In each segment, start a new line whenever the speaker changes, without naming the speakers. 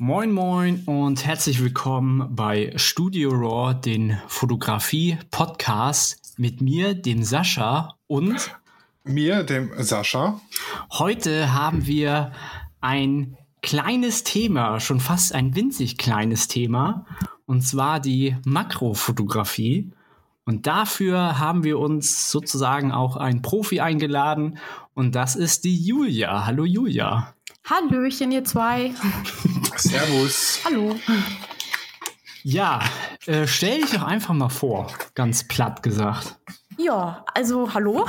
Moin Moin und herzlich willkommen bei Studio Raw, den Fotografie-Podcast mit mir, dem Sascha und
mir, dem Sascha.
Heute haben wir ein kleines Thema, schon fast ein winzig kleines Thema, und zwar die Makrofotografie. Und dafür haben wir uns sozusagen auch einen Profi eingeladen und das ist die Julia. Hallo Julia.
Hallöchen, ihr zwei.
Servus.
Hallo.
Ja, äh, stell dich doch einfach mal vor, ganz platt gesagt.
Ja, also hallo,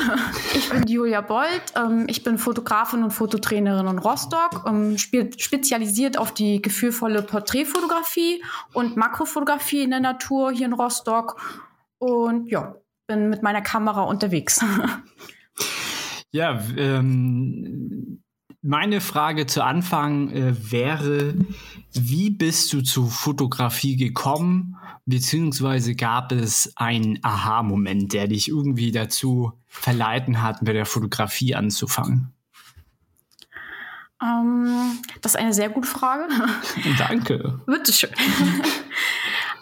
ich bin Julia Bold, ähm, ich bin Fotografin und Fototrainerin in Rostock, ähm, spe spezialisiert auf die gefühlvolle Porträtfotografie und Makrofotografie in der Natur hier in Rostock und ja, bin mit meiner Kamera unterwegs.
Ja, ähm, meine Frage zu Anfang äh, wäre, wie bist du zu Fotografie gekommen, beziehungsweise gab es einen Aha-Moment, der dich irgendwie dazu verleiten hat, mit der Fotografie anzufangen?
Ähm, das ist eine sehr gute Frage.
Danke.
Bitteschön.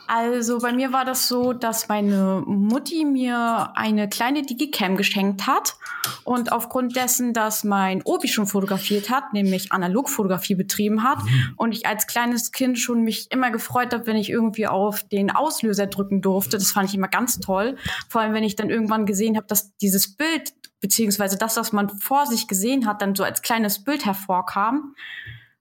Also bei mir war das so, dass meine Mutti mir eine kleine Digicam geschenkt hat und aufgrund dessen, dass mein Obi schon fotografiert hat, nämlich Analogfotografie betrieben hat mhm. und ich als kleines Kind schon mich immer gefreut habe, wenn ich irgendwie auf den Auslöser drücken durfte. Das fand ich immer ganz toll. Vor allem, wenn ich dann irgendwann gesehen habe, dass dieses Bild beziehungsweise das, was man vor sich gesehen hat, dann so als kleines Bild hervorkam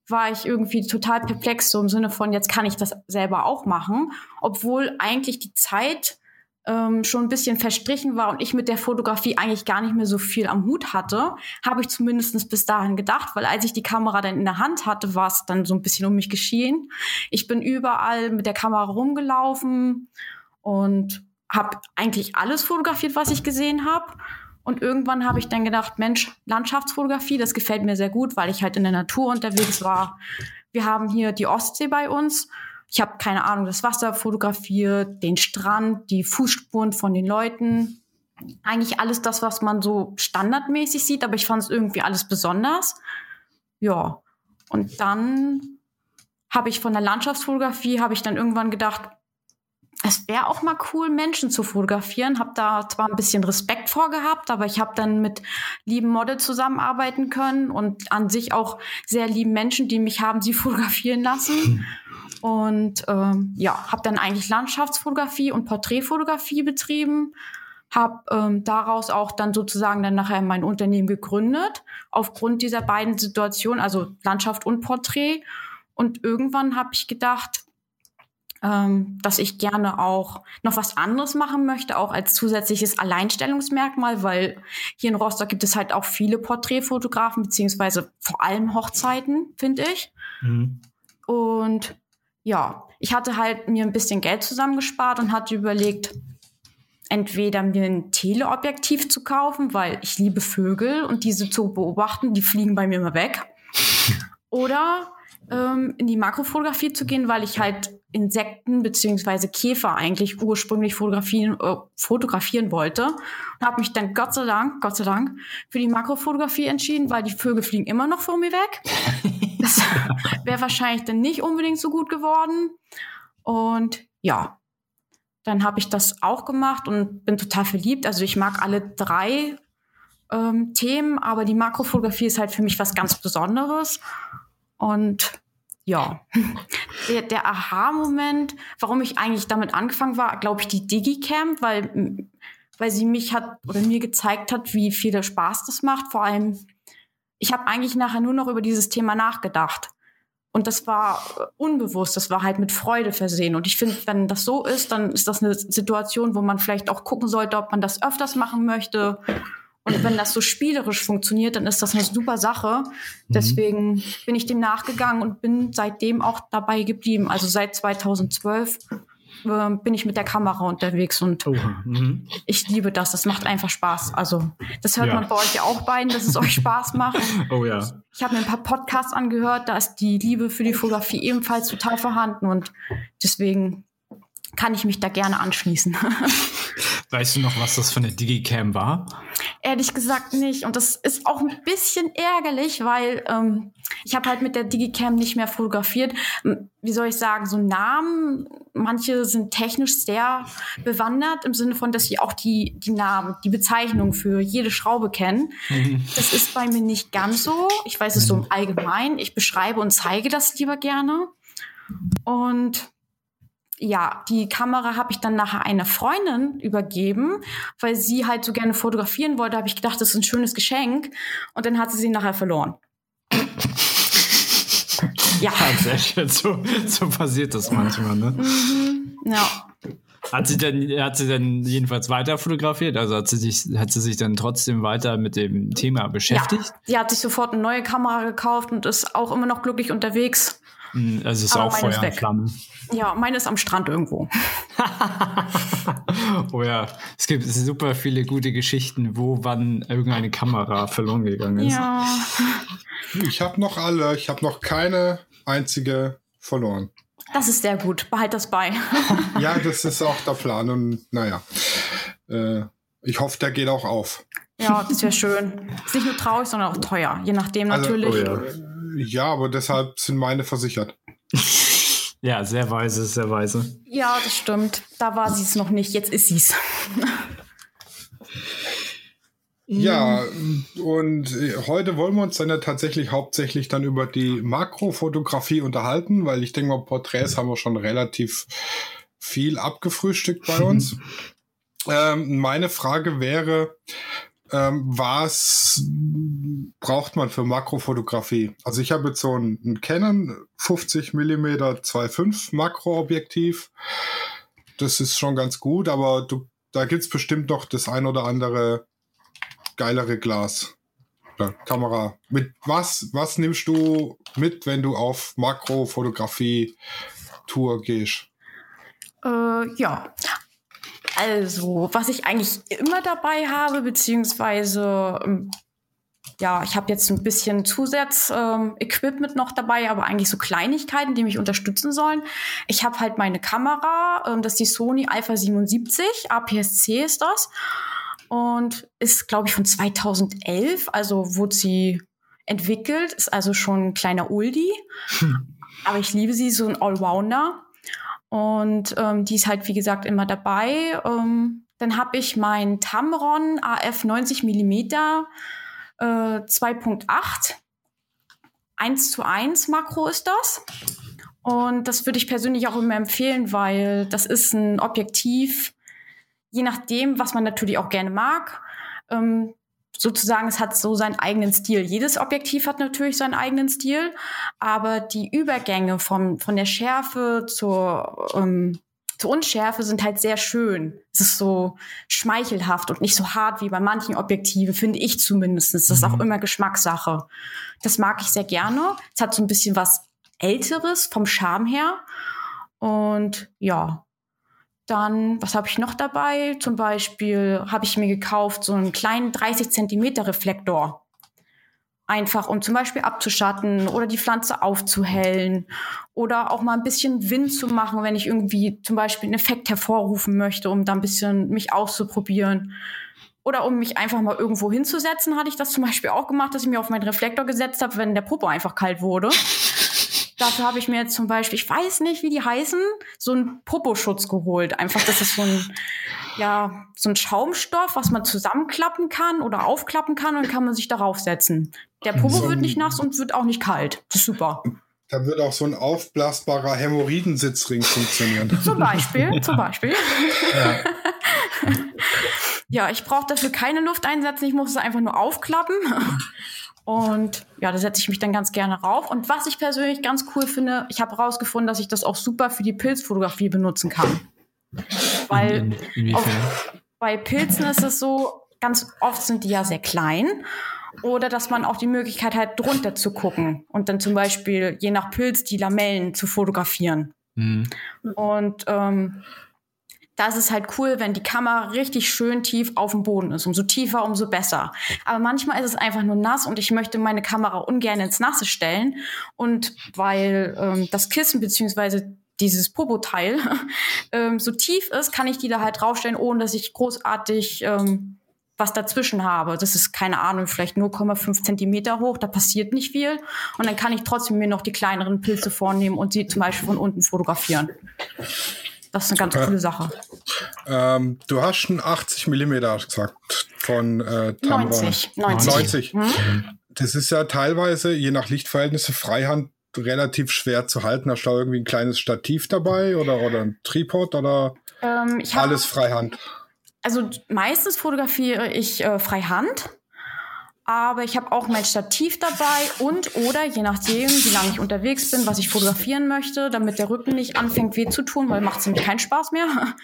war ich irgendwie total perplex, so im Sinne von, jetzt kann ich das selber auch machen, obwohl eigentlich die Zeit ähm, schon ein bisschen verstrichen war und ich mit der Fotografie eigentlich gar nicht mehr so viel am Hut hatte, habe ich zumindest bis dahin gedacht, weil als ich die Kamera dann in der Hand hatte, war es dann so ein bisschen um mich geschehen. Ich bin überall mit der Kamera rumgelaufen und habe eigentlich alles fotografiert, was ich gesehen habe und irgendwann habe ich dann gedacht, Mensch, Landschaftsfotografie, das gefällt mir sehr gut, weil ich halt in der Natur unterwegs war. Wir haben hier die Ostsee bei uns. Ich habe keine Ahnung, das Wasser fotografiert, den Strand, die Fußspuren von den Leuten. Eigentlich alles das, was man so standardmäßig sieht, aber ich fand es irgendwie alles besonders. Ja. Und dann habe ich von der Landschaftsfotografie, habe ich dann irgendwann gedacht, es wäre auch mal cool, Menschen zu fotografieren. Habe da zwar ein bisschen Respekt vorgehabt, aber ich habe dann mit lieben Model zusammenarbeiten können und an sich auch sehr lieben Menschen, die mich haben sie fotografieren lassen. Und ähm, ja, habe dann eigentlich Landschaftsfotografie und Porträtfotografie betrieben. Habe ähm, daraus auch dann sozusagen dann nachher mein Unternehmen gegründet, aufgrund dieser beiden Situationen, also Landschaft und Porträt. Und irgendwann habe ich gedacht, ähm, dass ich gerne auch noch was anderes machen möchte, auch als zusätzliches Alleinstellungsmerkmal, weil hier in Rostock gibt es halt auch viele Porträtfotografen, beziehungsweise vor allem Hochzeiten, finde ich. Mhm. Und ja, ich hatte halt mir ein bisschen Geld zusammengespart und hatte überlegt, entweder mir ein Teleobjektiv zu kaufen, weil ich liebe Vögel und diese zu beobachten, die fliegen bei mir immer weg. Oder ähm, in die Makrofotografie zu gehen, weil ich halt Insekten beziehungsweise Käfer eigentlich ursprünglich fotografieren, äh, fotografieren wollte. Und habe mich dann Gott sei Dank, Gott sei Dank, für die Makrofotografie entschieden, weil die Vögel fliegen immer noch vor mir weg. Das wäre wahrscheinlich dann nicht unbedingt so gut geworden. Und ja, dann habe ich das auch gemacht und bin total verliebt. Also ich mag alle drei ähm, Themen, aber die Makrofotografie ist halt für mich was ganz Besonderes. Und ja, der, der Aha-Moment, warum ich eigentlich damit angefangen war, glaube ich, die Digicam, weil, weil sie mich hat oder mir gezeigt hat, wie viel der Spaß das macht. Vor allem, ich habe eigentlich nachher nur noch über dieses Thema nachgedacht. Und das war unbewusst, das war halt mit Freude versehen. Und ich finde, wenn das so ist, dann ist das eine Situation, wo man vielleicht auch gucken sollte, ob man das öfters machen möchte und wenn das so spielerisch funktioniert, dann ist das eine super Sache. Mhm. Deswegen mhm. bin ich dem nachgegangen und bin seitdem auch dabei geblieben. Also seit 2012 äh, bin ich mit der Kamera unterwegs und mhm. ich liebe das. Das macht einfach Spaß. Also das hört ja. man bei euch ja auch beiden, dass es euch Spaß macht.
Oh ja.
Ich habe mir ein paar Podcasts angehört, da ist die Liebe für die Fotografie ebenfalls total vorhanden und deswegen kann ich mich da gerne anschließen.
Weißt du noch, was das für eine Digicam war?
ehrlich gesagt nicht. Und das ist auch ein bisschen ärgerlich, weil ähm, ich habe halt mit der Digicam nicht mehr fotografiert. Wie soll ich sagen, so Namen, manche sind technisch sehr bewandert im Sinne von, dass sie auch die, die Namen, die Bezeichnung für jede Schraube kennen. Mhm. Das ist bei mir nicht ganz so. Ich weiß es so im Allgemeinen. Ich beschreibe und zeige das lieber gerne. Und ja, die Kamera habe ich dann nachher einer Freundin übergeben, weil sie halt so gerne fotografieren wollte. Habe ich gedacht, das ist ein schönes Geschenk. Und dann hat sie sie nachher verloren.
ja. Tatsächlich, so, so passiert das manchmal, ne? Mhm, ja. Hat sie denn, hat sie denn jedenfalls weiter fotografiert? Also hat sie sich, hat sie sich dann trotzdem weiter mit dem Thema beschäftigt? Ja,
sie hat sich sofort eine neue Kamera gekauft und ist auch immer noch glücklich unterwegs.
Hm, also ist Aber auch Feuer und Flamme.
Ja, meine ist am Strand irgendwo.
oh ja, es gibt super viele gute Geschichten, wo wann irgendeine Kamera verloren gegangen ist. Ja.
Ich habe noch alle, ich habe noch keine einzige verloren.
Das ist sehr gut, behalt das bei.
ja, das ist auch der Plan und naja, äh, ich hoffe, der geht auch auf.
Ja, das wäre schön. Ist nicht nur traurig, sondern auch teuer, je nachdem also, natürlich. Oh
ja. Ja, aber deshalb sind meine versichert.
Ja, sehr weise, sehr weise.
Ja, das stimmt. Da war sie es noch nicht, jetzt ist sie es.
Ja, und heute wollen wir uns dann ja tatsächlich hauptsächlich dann über die Makrofotografie unterhalten, weil ich denke mal, Porträts haben wir schon relativ viel abgefrühstückt bei uns. ähm, meine Frage wäre, ähm, was braucht man für Makrofotografie? Also ich habe jetzt so ein, ein Canon 50 mm 2.5 Makroobjektiv. Das ist schon ganz gut, aber du, da gibt's bestimmt noch das ein oder andere geilere Glas. Oder Kamera. Mit was, was nimmst du mit, wenn du auf Makrofotografie-Tour gehst?
Äh, ja, also, was ich eigentlich immer dabei habe, beziehungsweise ähm, ja, ich habe jetzt ein bisschen Zusatz-Equipment ähm, noch dabei, aber eigentlich so Kleinigkeiten, die mich unterstützen sollen. Ich habe halt meine Kamera, ähm, das ist die Sony Alpha 77, APS-C ist das. Und ist, glaube ich, von 2011, also wurde sie entwickelt, ist also schon ein kleiner Oldie. Hm. Aber ich liebe sie, so ein Allrounder. Und ähm, die ist halt, wie gesagt, immer dabei. Ähm, dann habe ich mein Tamron AF 90 mm äh, 2.8. 1 zu 1 Makro ist das. Und das würde ich persönlich auch immer empfehlen, weil das ist ein Objektiv, je nachdem, was man natürlich auch gerne mag. Ähm, sozusagen, es hat so seinen eigenen Stil. Jedes Objektiv hat natürlich seinen eigenen Stil, aber die Übergänge vom, von der Schärfe zur, ähm, zur Unschärfe sind halt sehr schön. Es ist so schmeichelhaft und nicht so hart wie bei manchen Objektiven, finde ich zumindest. Das ist auch mhm. immer Geschmackssache. Das mag ich sehr gerne. Es hat so ein bisschen was Älteres vom Charme her. Und ja, dann, was habe ich noch dabei? Zum Beispiel habe ich mir gekauft so einen kleinen 30 Zentimeter Reflektor. Einfach, um zum Beispiel abzuschatten oder die Pflanze aufzuhellen oder auch mal ein bisschen Wind zu machen, wenn ich irgendwie zum Beispiel einen Effekt hervorrufen möchte, um da ein bisschen mich auszuprobieren. Oder um mich einfach mal irgendwo hinzusetzen, hatte ich das zum Beispiel auch gemacht, dass ich mir auf meinen Reflektor gesetzt habe, wenn der Popo einfach kalt wurde. Dafür habe ich mir jetzt zum Beispiel, ich weiß nicht, wie die heißen, so einen Poposchutz geholt. Einfach, das ist so ein, ja, so ein Schaumstoff, was man zusammenklappen kann oder aufklappen kann und kann man sich darauf setzen. Der Popo so wird nicht nass und wird auch nicht kalt. Das ist super.
Da wird auch so ein aufblasbarer Hämorrhoidensitzring funktionieren.
zum Beispiel, zum Beispiel. Ja. ja, ich brauche dafür keine Luft einsetzen, ich muss es einfach nur aufklappen. Und ja, da setze ich mich dann ganz gerne rauf. Und was ich persönlich ganz cool finde, ich habe herausgefunden, dass ich das auch super für die Pilzfotografie benutzen kann. Weil auf, bei Pilzen ist es so, ganz oft sind die ja sehr klein. Oder dass man auch die Möglichkeit hat, drunter zu gucken und dann zum Beispiel je nach Pilz die Lamellen zu fotografieren. Mhm. Und ähm, da ist es halt cool, wenn die Kamera richtig schön tief auf dem Boden ist. Umso tiefer, umso besser. Aber manchmal ist es einfach nur nass und ich möchte meine Kamera ungern ins Nasse stellen. Und weil ähm, das Kissen beziehungsweise dieses Popo-Teil ähm, so tief ist, kann ich die da halt draufstellen, ohne dass ich großartig ähm, was dazwischen habe. Das ist keine Ahnung, vielleicht 0,5 Zentimeter hoch, da passiert nicht viel. Und dann kann ich trotzdem mir noch die kleineren Pilze vornehmen und sie zum Beispiel von unten fotografieren. Das ist eine ganz coole Sache.
Ähm, du hast schon 80 Millimeter gesagt von äh,
Tamron. 90.
90. 90. Hm? Das ist ja teilweise, je nach Lichtverhältnisse, Freihand relativ schwer zu halten. Hast du da irgendwie ein kleines Stativ dabei oder, oder ein Tripod oder ähm, alles Freihand?
Also meistens fotografiere ich äh, Freihand aber ich habe auch mein Stativ dabei und oder je nachdem, wie lange ich unterwegs bin, was ich fotografieren möchte, damit der Rücken nicht anfängt weh zu tun, weil macht es nämlich keinen Spaß mehr,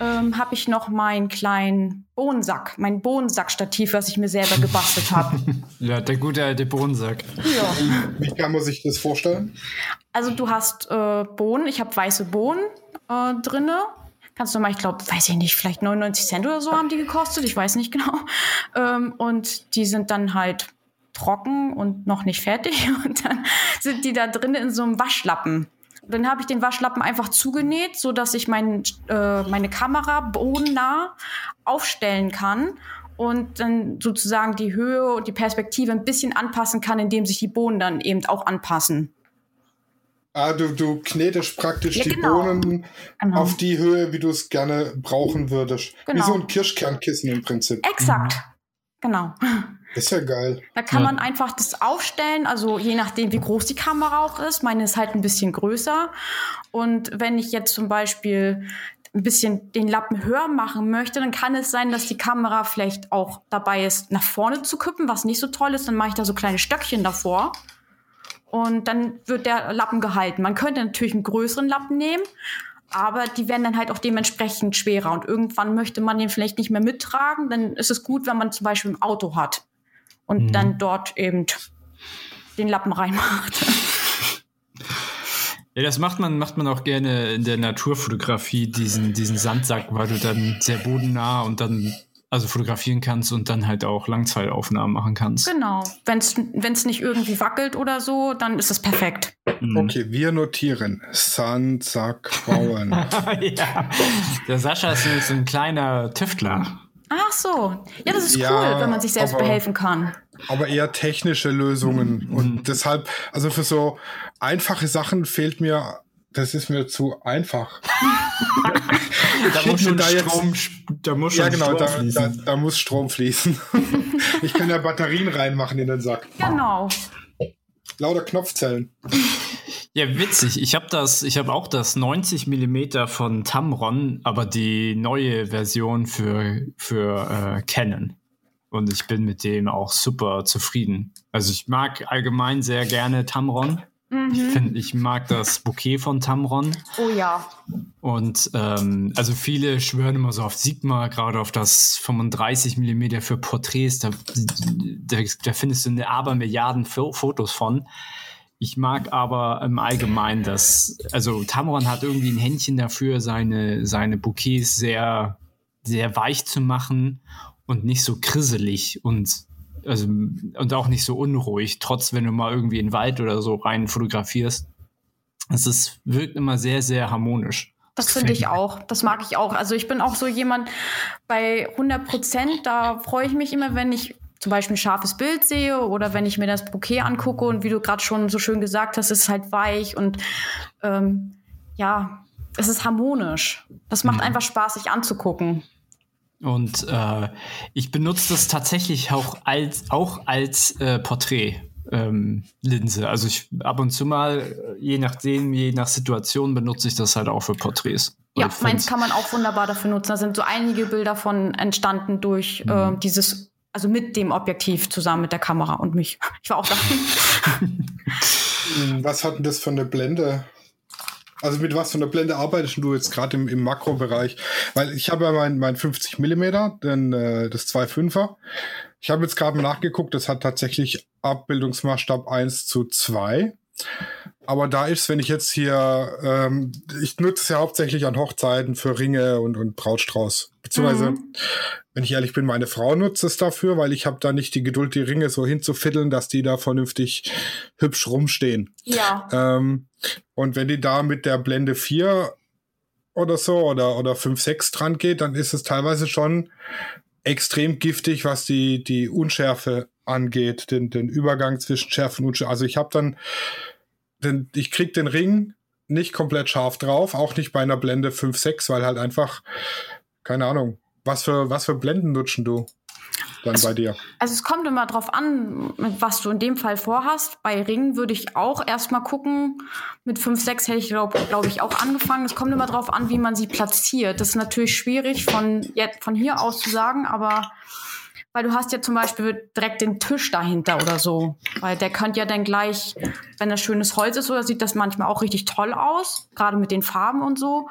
ähm, habe ich noch meinen kleinen Bohnensack, mein Bohnensack-Stativ, was ich mir selber gebastelt habe.
ja, der gute alte Bohnensack.
Ja. Wie kann man sich das vorstellen?
Also du hast äh, Bohnen, ich habe weiße Bohnen äh, drinne Kannst du mal, ich glaube, weiß ich nicht, vielleicht 99 Cent oder so haben die gekostet, ich weiß nicht genau. Ähm, und die sind dann halt trocken und noch nicht fertig. Und dann sind die da drin in so einem Waschlappen. Dann habe ich den Waschlappen einfach zugenäht, so dass ich mein, äh, meine Kamera bodennah aufstellen kann und dann sozusagen die Höhe und die Perspektive ein bisschen anpassen kann, indem sich die Bohnen dann eben auch anpassen.
Ah, du, du knetest praktisch ja, die genau. Bohnen genau. auf die Höhe, wie du es gerne brauchen würdest. Genau. Wie so ein Kirschkernkissen im Prinzip.
Exakt. Genau.
Ist ja geil.
Da kann ja. man einfach das aufstellen, also je nachdem, wie groß die Kamera auch ist. Meine ist halt ein bisschen größer. Und wenn ich jetzt zum Beispiel ein bisschen den Lappen höher machen möchte, dann kann es sein, dass die Kamera vielleicht auch dabei ist, nach vorne zu kippen, was nicht so toll ist. Dann mache ich da so kleine Stöckchen davor und dann wird der Lappen gehalten. Man könnte natürlich einen größeren Lappen nehmen, aber die werden dann halt auch dementsprechend schwerer und irgendwann möchte man den vielleicht nicht mehr mittragen. Dann ist es gut, wenn man zum Beispiel ein Auto hat und mhm. dann dort eben den Lappen reinmacht.
Ja, das macht man, macht man auch gerne in der Naturfotografie, diesen, diesen Sandsack, weil du dann sehr bodennah und dann also fotografieren kannst und dann halt auch Langzeitaufnahmen machen kannst.
Genau. Wenn es nicht irgendwie wackelt oder so, dann ist es perfekt.
Mhm. Okay, wir notieren. Sandsack bauen.
ja. Der Sascha ist so ein kleiner Tüftler.
Ach so. Ja, das ist ja, cool, wenn man sich selbst aber, behelfen kann.
Aber eher technische Lösungen. Mhm. Und deshalb, also für so einfache Sachen fehlt mir das ist mir zu einfach.
da, muss schon da, Strom, da muss schon
ja, genau, Strom da, fließen. Da, da, muss Strom fließen. ich kann ja Batterien reinmachen in den Sack.
Genau.
Lauter Knopfzellen.
Ja, witzig. Ich habe das, ich habe auch das 90 mm von Tamron, aber die neue Version für, für äh, Canon. Und ich bin mit dem auch super zufrieden. Also ich mag allgemein sehr gerne Tamron. Mhm. Ich finde, ich mag das Bouquet von Tamron.
Oh ja.
Und ähm, also viele schwören immer so auf Sigma, gerade auf das 35 mm für Porträts. Da, da, da findest du eine Abermilliarden Fotos von. Ich mag aber im Allgemeinen das, also Tamron hat irgendwie ein Händchen dafür, seine, seine Bouquets sehr, sehr weich zu machen und nicht so krisselig und also, und auch nicht so unruhig, trotz wenn du mal irgendwie in den Wald oder so rein fotografierst. Es ist, wirkt immer sehr, sehr harmonisch.
Das finde ich auch. Das mag ich auch. Also ich bin auch so jemand bei 100 Prozent, da freue ich mich immer, wenn ich zum Beispiel ein scharfes Bild sehe oder wenn ich mir das Bouquet angucke und wie du gerade schon so schön gesagt hast, ist es halt weich und ähm, ja, es ist harmonisch. Das macht mhm. einfach Spaß, sich anzugucken.
Und äh, ich benutze das tatsächlich auch als, auch als äh, Porträt. Ähm, Linse. Also ich ab und zu mal, je nachdem, je nach Situation benutze ich das halt auch für Porträts.
Ja, meins kann man auch wunderbar dafür nutzen. Da sind so einige Bilder von entstanden durch äh, mhm. äh, dieses, also mit dem Objektiv zusammen mit der Kamera und mich. Ich war auch da.
Was hat denn das für eine Blende? Also mit was für einer Blende arbeitest du jetzt gerade im, im Makrobereich? Weil ich habe ja mein, mein 50 mm, denn äh, das 2,5er. Ich habe jetzt gerade nachgeguckt, das hat tatsächlich Abbildungsmaßstab 1 zu 2. Aber da ist, wenn ich jetzt hier, ähm, ich nutze es ja hauptsächlich an Hochzeiten für Ringe und, und Brautstrauß. Beziehungsweise, mhm. wenn ich ehrlich bin, meine Frau nutzt es dafür, weil ich habe da nicht die Geduld, die Ringe so hinzufiddeln, dass die da vernünftig hübsch rumstehen.
Ja.
Ähm, und wenn die da mit der Blende 4 oder so oder, oder 5, 6 dran geht, dann ist es teilweise schon extrem giftig, was die, die Unschärfe angeht, den, den Übergang zwischen Schärfe und Unschärfe. Also ich habe dann, den, ich krieg den Ring nicht komplett scharf drauf, auch nicht bei einer Blende 5.6, weil halt einfach, keine Ahnung, was für, was für Blenden nutschen du dann
also,
bei dir?
Also es kommt immer drauf an, was du in dem Fall vorhast. Bei Ringen würde ich auch erstmal gucken. Mit 5.6 hätte ich, glaube glaub ich, auch angefangen. Es kommt immer drauf an, wie man sie platziert. Das ist natürlich schwierig von, jetzt, von hier aus zu sagen, aber weil du hast ja zum Beispiel direkt den Tisch dahinter oder so. Weil der könnte ja dann gleich, wenn das schönes Holz ist, oder sieht das manchmal auch richtig toll aus, gerade mit den Farben und so.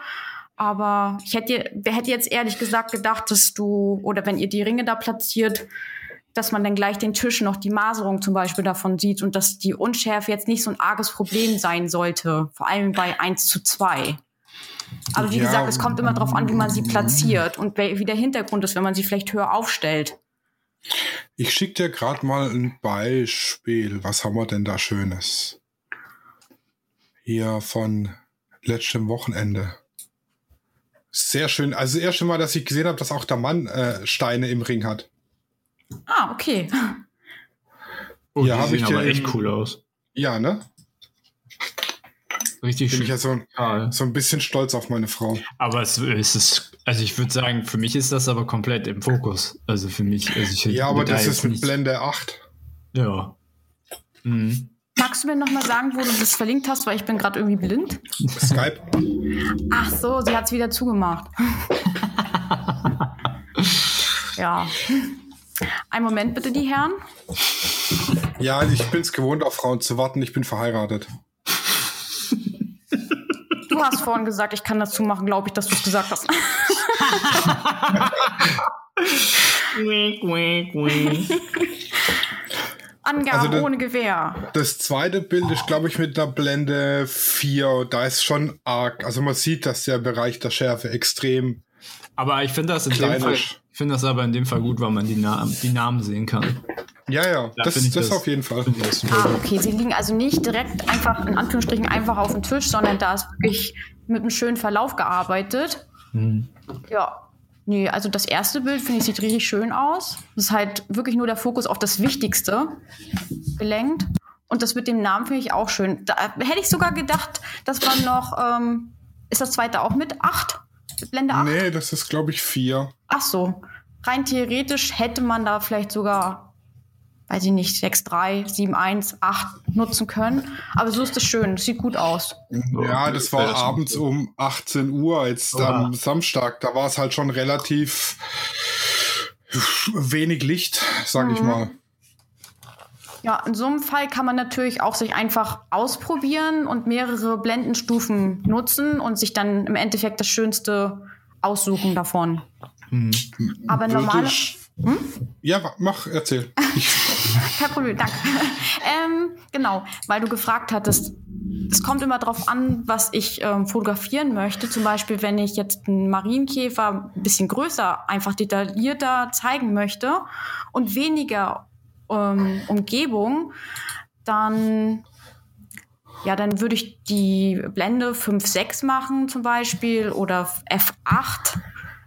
Aber ich hätte, wer hätte jetzt ehrlich gesagt gedacht, dass du, oder wenn ihr die Ringe da platziert, dass man dann gleich den Tisch noch die Maserung zum Beispiel davon sieht und dass die Unschärfe jetzt nicht so ein arges Problem sein sollte, vor allem bei 1 zu 2. Aber wie ja, gesagt, es kommt immer darauf an, wie man sie platziert und wie der Hintergrund ist, wenn man sie vielleicht höher aufstellt.
Ich schicke dir gerade mal ein Beispiel. Was haben wir denn da Schönes? Hier von letztem Wochenende. Sehr schön. Also das erste Mal, dass ich gesehen habe, dass auch der Mann äh, Steine im Ring hat.
Ah, okay.
Oh, ja, die sehen aber echt cool aus.
Ja, ne?
Richtig
Bin schön. ich ja so, so, ein bisschen stolz auf meine Frau.
Aber es, es ist, also ich würde sagen, für mich ist das aber komplett im Fokus. Also für mich. Also ich
ja, aber das ist mit Blende 8.
Ja.
Mhm. Magst du mir nochmal sagen, wo du das verlinkt hast, weil ich bin gerade irgendwie blind?
Skype.
Ach so, sie hat es wieder zugemacht. ja. Ein Moment bitte, die Herren.
Ja, ich bin es gewohnt, auf Frauen zu warten. Ich bin verheiratet.
Du hast vorhin gesagt, ich kann das zumachen, glaube ich, dass du es gesagt hast. wink, wink, wink. Angaben also das, ohne Gewehr.
Das zweite Bild ist, glaube ich, mit der Blende 4. Da ist schon arg. Also man sieht, dass der Bereich der Schärfe extrem.
Aber ich finde das in dem Fall, ich finde das aber in dem Fall gut, weil man die, Na die Namen sehen kann.
Ja, ja, da das, das, das, auf jeden Fall.
Ah, okay, sie liegen also nicht direkt einfach, in Anführungsstrichen, einfach auf dem Tisch, sondern da ist wirklich mit einem schönen Verlauf gearbeitet. Mhm. Ja. Nee, also das erste Bild, finde ich, sieht richtig schön aus. Das ist halt wirklich nur der Fokus auf das Wichtigste gelenkt. Und das mit dem Namen finde ich auch schön. Da hätte ich sogar gedacht, dass man noch, ähm, ist das zweite auch mit 8?
Blende 8? Nee, das ist, glaube ich, 4.
Ach so. Rein theoretisch hätte man da vielleicht sogar weiß ich nicht, 6.3, 7.1, 8 nutzen können. Aber so ist es schön, sieht gut aus.
Ja, das war abends um 18 Uhr, jetzt Oha. am Samstag. Da war es halt schon relativ wenig Licht, sag mhm. ich mal.
Ja, in so einem Fall kann man natürlich auch sich einfach ausprobieren und mehrere Blendenstufen nutzen und sich dann im Endeffekt das Schönste aussuchen davon. Mhm. Aber normal.
Hm? Ja, mach, erzähl.
Kein Problem, danke. ähm, genau, weil du gefragt hattest, es kommt immer darauf an, was ich ähm, fotografieren möchte. Zum Beispiel, wenn ich jetzt einen Marienkäfer ein bisschen größer, einfach detaillierter zeigen möchte und weniger ähm, Umgebung, dann ja, dann würde ich die Blende 5.6 machen zum Beispiel oder F8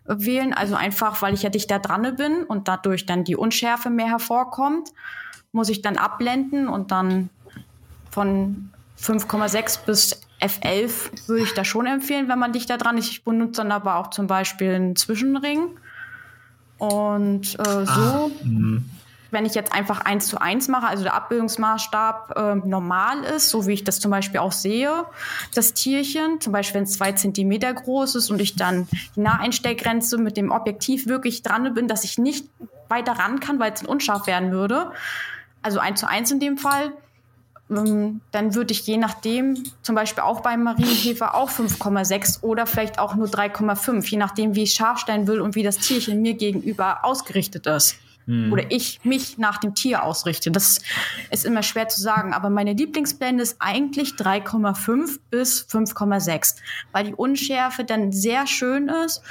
wählen. Also einfach, weil ich ja dichter dran bin und dadurch dann die Unschärfe mehr hervorkommt, muss ich dann abblenden und dann von 5,6 bis F11 würde ich da schon empfehlen, wenn man dichter dran ist. Ich benutze dann aber auch zum Beispiel einen Zwischenring. Und äh, so ah, wenn ich jetzt einfach eins zu eins mache, also der Abbildungsmaßstab äh, normal ist, so wie ich das zum Beispiel auch sehe, das Tierchen, zum Beispiel wenn es zwei Zentimeter groß ist und ich dann die Naheinstellgrenze mit dem Objektiv wirklich dran bin, dass ich nicht weiter ran kann, weil es unscharf werden würde, also eins zu eins in dem Fall, ähm, dann würde ich je nachdem, zum Beispiel auch beim Marienkäfer, auch 5,6 oder vielleicht auch nur 3,5, je nachdem, wie ich scharf stellen will und wie das Tierchen mir gegenüber ausgerichtet ist hm. oder ich mich nach dem Tier ausrichte. Das ist immer schwer zu sagen, aber meine Lieblingsblende ist eigentlich 3,5 bis 5,6, weil die Unschärfe dann sehr schön ist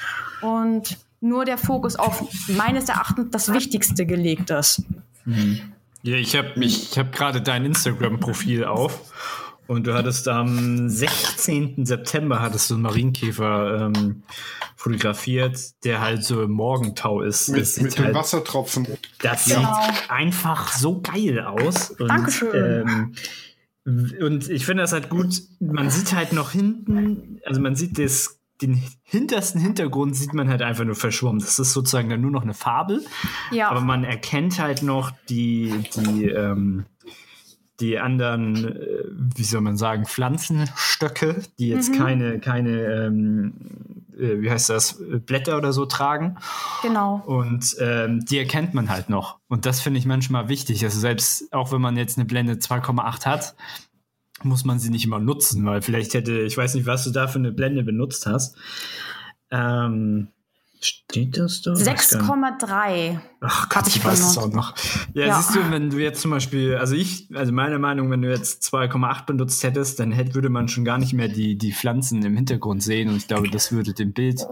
und nur der Fokus auf meines Erachtens das Wichtigste gelegt ist.
Hm. Ja, ich habe ich habe gerade dein Instagram-Profil auf Und du hattest am 16. September hattest du einen Marienkäfer ähm, fotografiert, der halt so im Morgentau ist.
Mit, mit
halt,
den Wassertropfen.
Das ja. sieht einfach so geil aus.
Und, Dankeschön.
Ähm, und ich finde das halt gut, man sieht halt noch hinten, also man sieht das, den hintersten Hintergrund sieht man halt einfach nur verschwommen. Das ist sozusagen dann nur noch eine Farbe. Ja. Aber man erkennt halt noch die, die, ähm, die anderen, äh, wie soll man sagen, Pflanzenstöcke, die jetzt mhm. keine, keine, ähm, äh, wie heißt das, Blätter oder so tragen.
Genau.
Und ähm, die erkennt man halt noch. Und das finde ich manchmal wichtig. Also selbst auch wenn man jetzt eine Blende 2,8 hat, muss man sie nicht immer nutzen, weil vielleicht hätte, ich weiß nicht, was du da für eine Blende benutzt hast. Ähm, Steht das da?
6,3.
Ach Gott, ich, ich weiß es auch noch. Ja, ja, siehst du, wenn du jetzt zum Beispiel, also ich, also meine Meinung, wenn du jetzt 2,8 benutzt hättest, dann hätte, würde man schon gar nicht mehr die, die Pflanzen im Hintergrund sehen und ich glaube, das würde dem Bild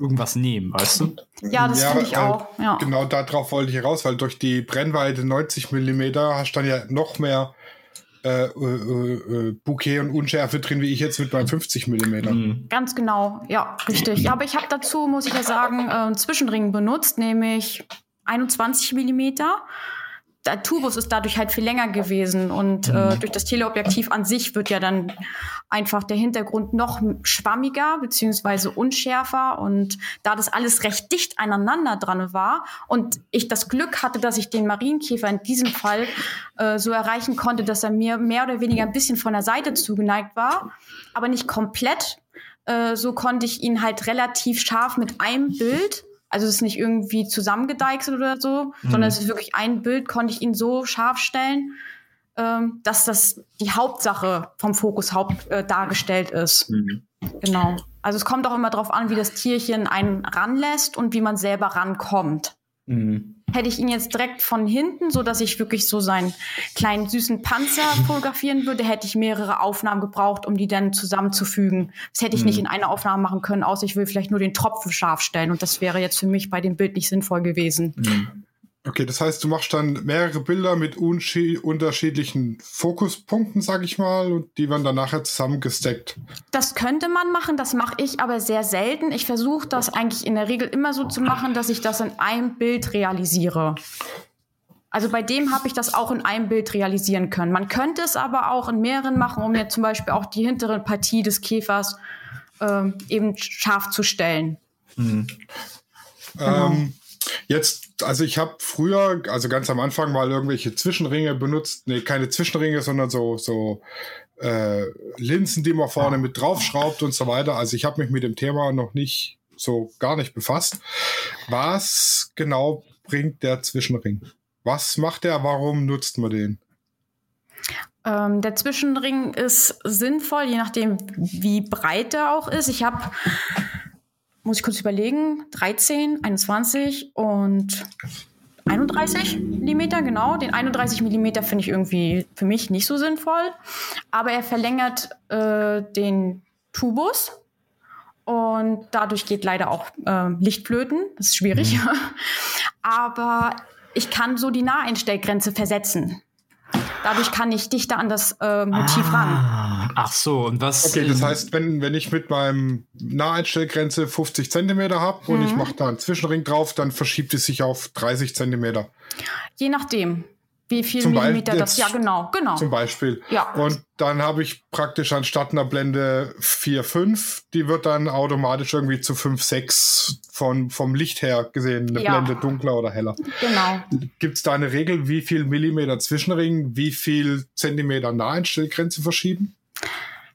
irgendwas nehmen, weißt du?
Ja, das ja, finde ich auch. Ja.
Genau darauf wollte ich raus, weil durch die Brennweite 90 mm hast du dann ja noch mehr äh, äh, äh, Bouquet und Unschärfe drin, wie ich jetzt mit meinem 50 mm. Mhm.
Ganz genau, ja, richtig. Aber ich habe dazu, muss ich ja sagen, äh, einen Zwischenring benutzt, nämlich 21 Millimeter der Tubus ist dadurch halt viel länger gewesen und äh, mhm. durch das Teleobjektiv an sich wird ja dann einfach der Hintergrund noch schwammiger beziehungsweise unschärfer und da das alles recht dicht aneinander dran war und ich das Glück hatte, dass ich den Marienkäfer in diesem Fall äh, so erreichen konnte, dass er mir mehr oder weniger ein bisschen von der Seite zugeneigt war, aber nicht komplett. Äh, so konnte ich ihn halt relativ scharf mit einem Bild also es ist nicht irgendwie zusammengedeichselt oder so, mhm. sondern es ist wirklich ein Bild, konnte ich ihn so scharf stellen, ähm, dass das die Hauptsache vom Fokus Haupt äh, dargestellt ist. Mhm. Genau. Also es kommt auch immer darauf an, wie das Tierchen einen ranlässt und wie man selber rankommt. Mhm. Hätte ich ihn jetzt direkt von hinten, so dass ich wirklich so seinen kleinen süßen Panzer fotografieren würde, hätte ich mehrere Aufnahmen gebraucht, um die dann zusammenzufügen. Das hätte ich mhm. nicht in einer Aufnahme machen können, außer ich will vielleicht nur den Tropfen scharf stellen und das wäre jetzt für mich bei dem Bild nicht sinnvoll gewesen. Mhm.
Okay, das heißt, du machst dann mehrere Bilder mit unterschiedlichen Fokuspunkten, sag ich mal, und die werden dann nachher zusammengesteckt.
Das könnte man machen, das mache ich aber sehr selten. Ich versuche das eigentlich in der Regel immer so zu machen, dass ich das in einem Bild realisiere. Also bei dem habe ich das auch in einem Bild realisieren können. Man könnte es aber auch in mehreren machen, um mir zum Beispiel auch die hintere Partie des Käfers äh, eben scharf zu stellen.
Mhm. Genau. Ähm, Jetzt, also ich habe früher, also ganz am Anfang mal irgendwelche Zwischenringe benutzt. Nee, keine Zwischenringe, sondern so, so äh, Linsen, die man vorne mit draufschraubt und so weiter. Also ich habe mich mit dem Thema noch nicht so gar nicht befasst. Was genau bringt der Zwischenring? Was macht er? Warum nutzt man den?
Ähm, der Zwischenring ist sinnvoll, je nachdem, wie breit er auch ist. Ich habe muss ich kurz überlegen, 13, 21 und 31 Millimeter, genau. Den 31 Millimeter finde ich irgendwie für mich nicht so sinnvoll. Aber er verlängert äh, den Tubus und dadurch geht leider auch äh, Lichtflöten. Das ist schwierig. Mhm. Aber ich kann so die Naheinstellgrenze versetzen. Dadurch kann ich dichter an das äh, Motiv ah, ran.
Ach so, und was?
Okay, das heißt, wenn, wenn ich mit meinem Naheinstellgrenze 50 Zentimeter habe und ich mhm. mache da einen Zwischenring drauf, dann verschiebt es sich auf 30 Zentimeter.
Je nachdem wie viel zum Millimeter das, ja genau, genau.
Zum Beispiel. Ja. Und dann habe ich praktisch anstatt einer Blende 4, 5, die wird dann automatisch irgendwie zu 5, 6 von, vom Licht her gesehen, eine ja. Blende dunkler oder heller.
Genau.
Gibt es da eine Regel, wie viel Millimeter Zwischenring, wie viel Zentimeter Naheinstellgrenze verschieben?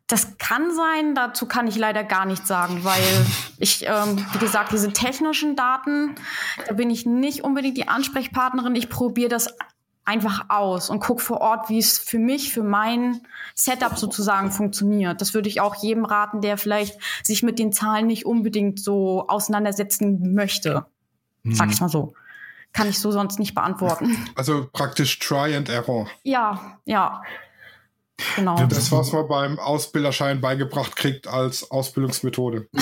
Das kann sein, dazu kann ich leider gar nichts sagen, weil ich, ähm, wie gesagt, diese technischen Daten, da bin ich nicht unbedingt die Ansprechpartnerin. Ich probiere das einfach aus und guck vor Ort, wie es für mich, für mein Setup sozusagen funktioniert. Das würde ich auch jedem raten, der vielleicht sich mit den Zahlen nicht unbedingt so auseinandersetzen möchte. Hm. Sag ich mal so. Kann ich so sonst nicht beantworten.
Also praktisch Try and Error.
Ja, ja. Genau.
Das, was man beim Ausbilderschein beigebracht kriegt als Ausbildungsmethode.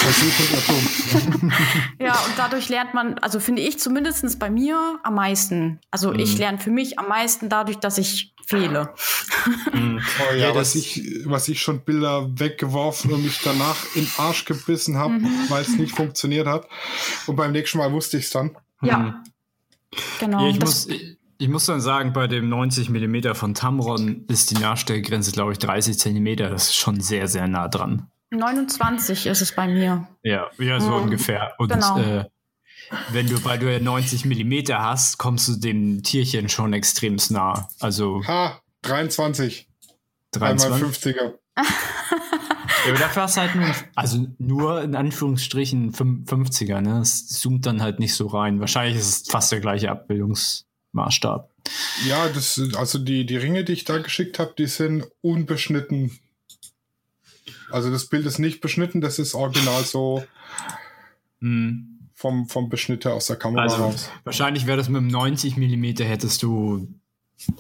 ja, und dadurch lernt man, also finde ich zumindest bei mir am meisten. Also mhm. ich lerne für mich am meisten dadurch, dass ich fehle.
Mhm. Oh ja, was ich, was ich schon Bilder weggeworfen und mich danach in den Arsch gebissen habe, mhm. weil es nicht funktioniert hat. Und beim nächsten Mal wusste ich es dann.
Ja. Mhm. Genau.
Ja, ich muss, ich muss dann sagen, bei dem 90 mm von Tamron ist die Nachstellgrenze, glaube ich, 30 cm. Das ist schon sehr, sehr nah dran.
29 ist es bei mir.
Ja, ja so mhm. ungefähr. Und genau. äh, wenn du, weil du ja 90 mm hast, kommst du dem Tierchen schon extrem nah. Also.
Ha, 23. 23. Einmal 50er.
Ja, aber dafür hast du halt nur, also nur in Anführungsstrichen 50er, ne? Es zoomt dann halt nicht so rein. Wahrscheinlich ist es fast der gleiche Abbildungs, Maßstab.
Ja, das, also die, die Ringe, die ich da geschickt habe, die sind unbeschnitten. Also das Bild ist nicht beschnitten, das ist original so hm. vom, vom Beschnitte aus der Kamera
also, raus. Wahrscheinlich wäre das mit einem 90 mm hättest du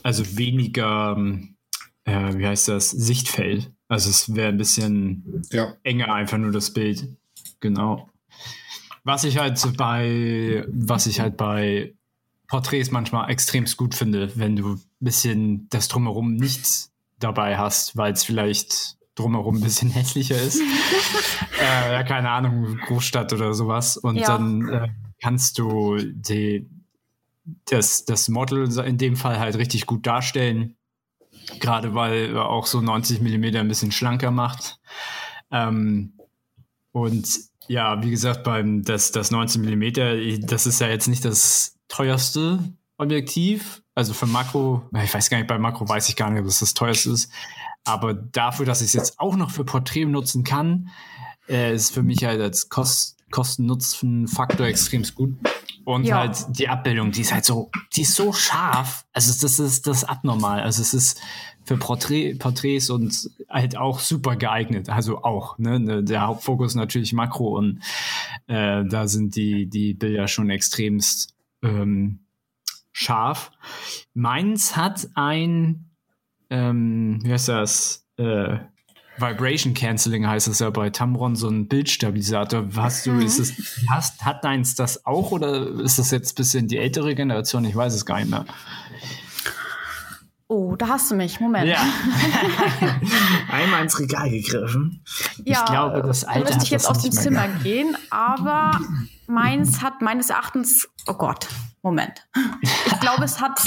also weniger, äh, wie heißt das, Sichtfeld. Also es wäre ein bisschen ja. enger einfach nur das Bild. Genau. Was ich halt bei, was ich halt bei Porträts manchmal extremst gut finde, wenn du ein bisschen das Drumherum nicht dabei hast, weil es vielleicht drumherum ein bisschen hässlicher ist. äh, ja, keine Ahnung, Großstadt oder sowas. Und ja. dann äh, kannst du die, das, das Model in dem Fall halt richtig gut darstellen. Gerade weil auch so 90 mm ein bisschen schlanker macht. Ähm, und ja, wie gesagt, beim das, das 19 mm, das ist ja jetzt nicht das teuerste Objektiv. Also für Makro, ich weiß gar nicht, bei Makro weiß ich gar nicht, ob es das teuerste ist. Aber dafür, dass ich es jetzt auch noch für Porträt nutzen kann, äh, ist für mich halt als Kost Kosten-Nutzen-Faktor extrem gut. Und ja. halt die Abbildung, die ist halt so, die ist so scharf. Also das ist das ist abnormal. Also es ist für Porträt, Porträts und halt auch super geeignet. Also auch, ne? ne der Hauptfokus natürlich Makro und äh, da sind die, die Bilder schon extremst ähm, scharf. Meins hat ein, ähm, wie heißt das? Äh, Vibration Canceling heißt es ja bei Tamron, so ein Bildstabilisator. Hast du, mhm. ist es, hast, hat deins das auch oder ist das jetzt ein bisschen die ältere Generation? Ich weiß es gar nicht mehr.
Oh, da hast du mich. Moment. Ja.
Einmal ins Regal gegriffen.
Ja, ich glaube, das Alte müsste ich jetzt aus dem Zimmer gehabt. gehen, aber meins hat meines Erachtens, oh Gott, Moment. Ich glaube, es hat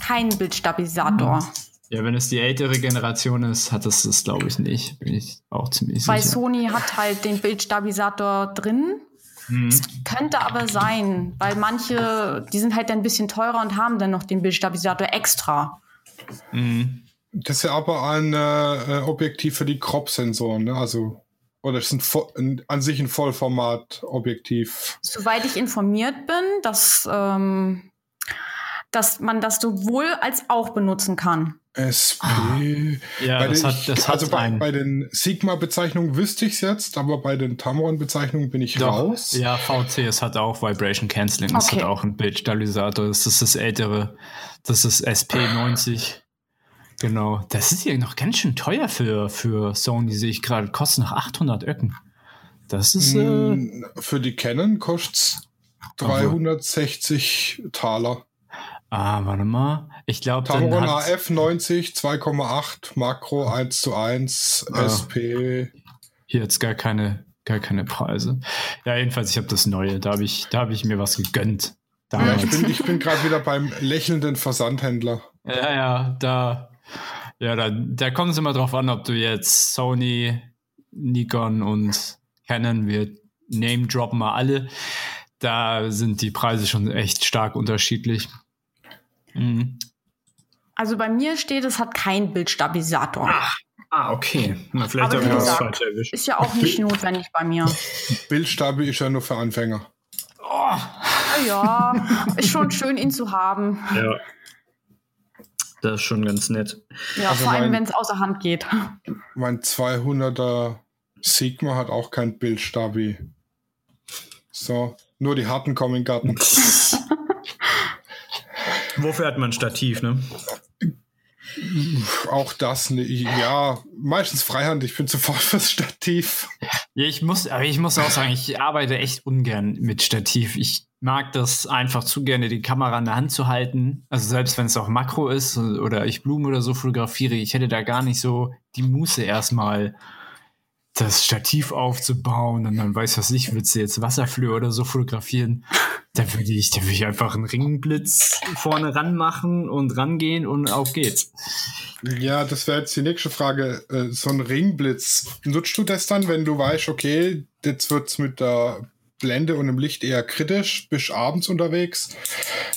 keinen Bildstabilisator.
Ja, wenn es die ältere Generation ist, hat es das, glaube ich, nicht. Bin ich auch ziemlich
Weil sicher. Weil Sony hat halt den Bildstabilisator drin. Mhm. Es könnte aber sein, weil manche, die sind halt ein bisschen teurer und haben dann noch den Bildstabilisator extra.
Mhm. Das ist ja aber ein äh, Objektiv für die Crop-Sensoren, ne? Also oder ist ein, ein, an sich ein Vollformat-Objektiv?
Soweit ich informiert bin, dass, ähm, dass man das sowohl als auch benutzen kann.
SP. Ah.
Ja, bei das den, hat, das
also bei, bei, den Sigma-Bezeichnungen wüsste ich es jetzt, aber bei den Tamron-Bezeichnungen bin ich Doch. raus.
Ja, VC, es hat auch Vibration Canceling, es hat auch einen Bildstabilisator, das ist das ältere, das ist SP90. Genau, das ist ja noch ganz schön teuer für, für Sony, sehe ich gerade. Kostet noch 800 Öcken. Das ist. Äh hm,
für die Canon kostet es 360 Taler.
Ah, warte mal. Ich glaube,
Tamron AF 90, 2,8, Makro 1 zu 1, ah. SP.
Hier jetzt gar keine, gar keine Preise. Ja, jedenfalls, ich habe das Neue. Da habe ich, hab ich mir was gegönnt.
Ja, ich bin, ich bin gerade wieder beim lächelnden Versandhändler.
Ja, ja, da, ja, da, da kommt es immer drauf an, ob du jetzt Sony, Nikon und Canon, wir name droppen mal alle. Da sind die Preise schon echt stark unterschiedlich.
Mhm. Also bei mir steht, es hat keinen Bildstabilisator.
Ah, ah okay. Na, vielleicht habe ich was falsch erwischt.
Ist ja auch nicht notwendig bei mir.
Bildstabi ist ja nur für Anfänger.
Oh. Ja, ist schon schön, ihn zu haben.
Ja. Das ist schon ganz nett.
Ja, also vor allem, wenn es außer Hand geht.
Mein 200er Sigma hat auch kein Bildstabi. So, nur die harten kommen in den Garten.
Wofür hat man ein Stativ, ne?
Auch das, ja, meistens Freihand. Ich bin voll fürs Stativ.
Ja, ich muss, aber ich muss auch sagen, ich arbeite echt ungern mit Stativ. Ich mag das einfach zu gerne, die Kamera in der Hand zu halten. Also selbst wenn es auch Makro ist oder ich Blumen oder so fotografiere, ich hätte da gar nicht so die Muße erstmal das Stativ aufzubauen und dann weiß was ich, willst du jetzt Wasserflöhe oder so fotografieren? Da würde ich, da würde ich einfach einen Ringblitz vorne ranmachen und rangehen und auf geht's.
Ja, das wäre jetzt die nächste Frage. Äh, so ein Ringblitz, nutzt du das dann, wenn du weißt, okay, jetzt wird's mit der Blende und im Licht eher kritisch, bist abends unterwegs.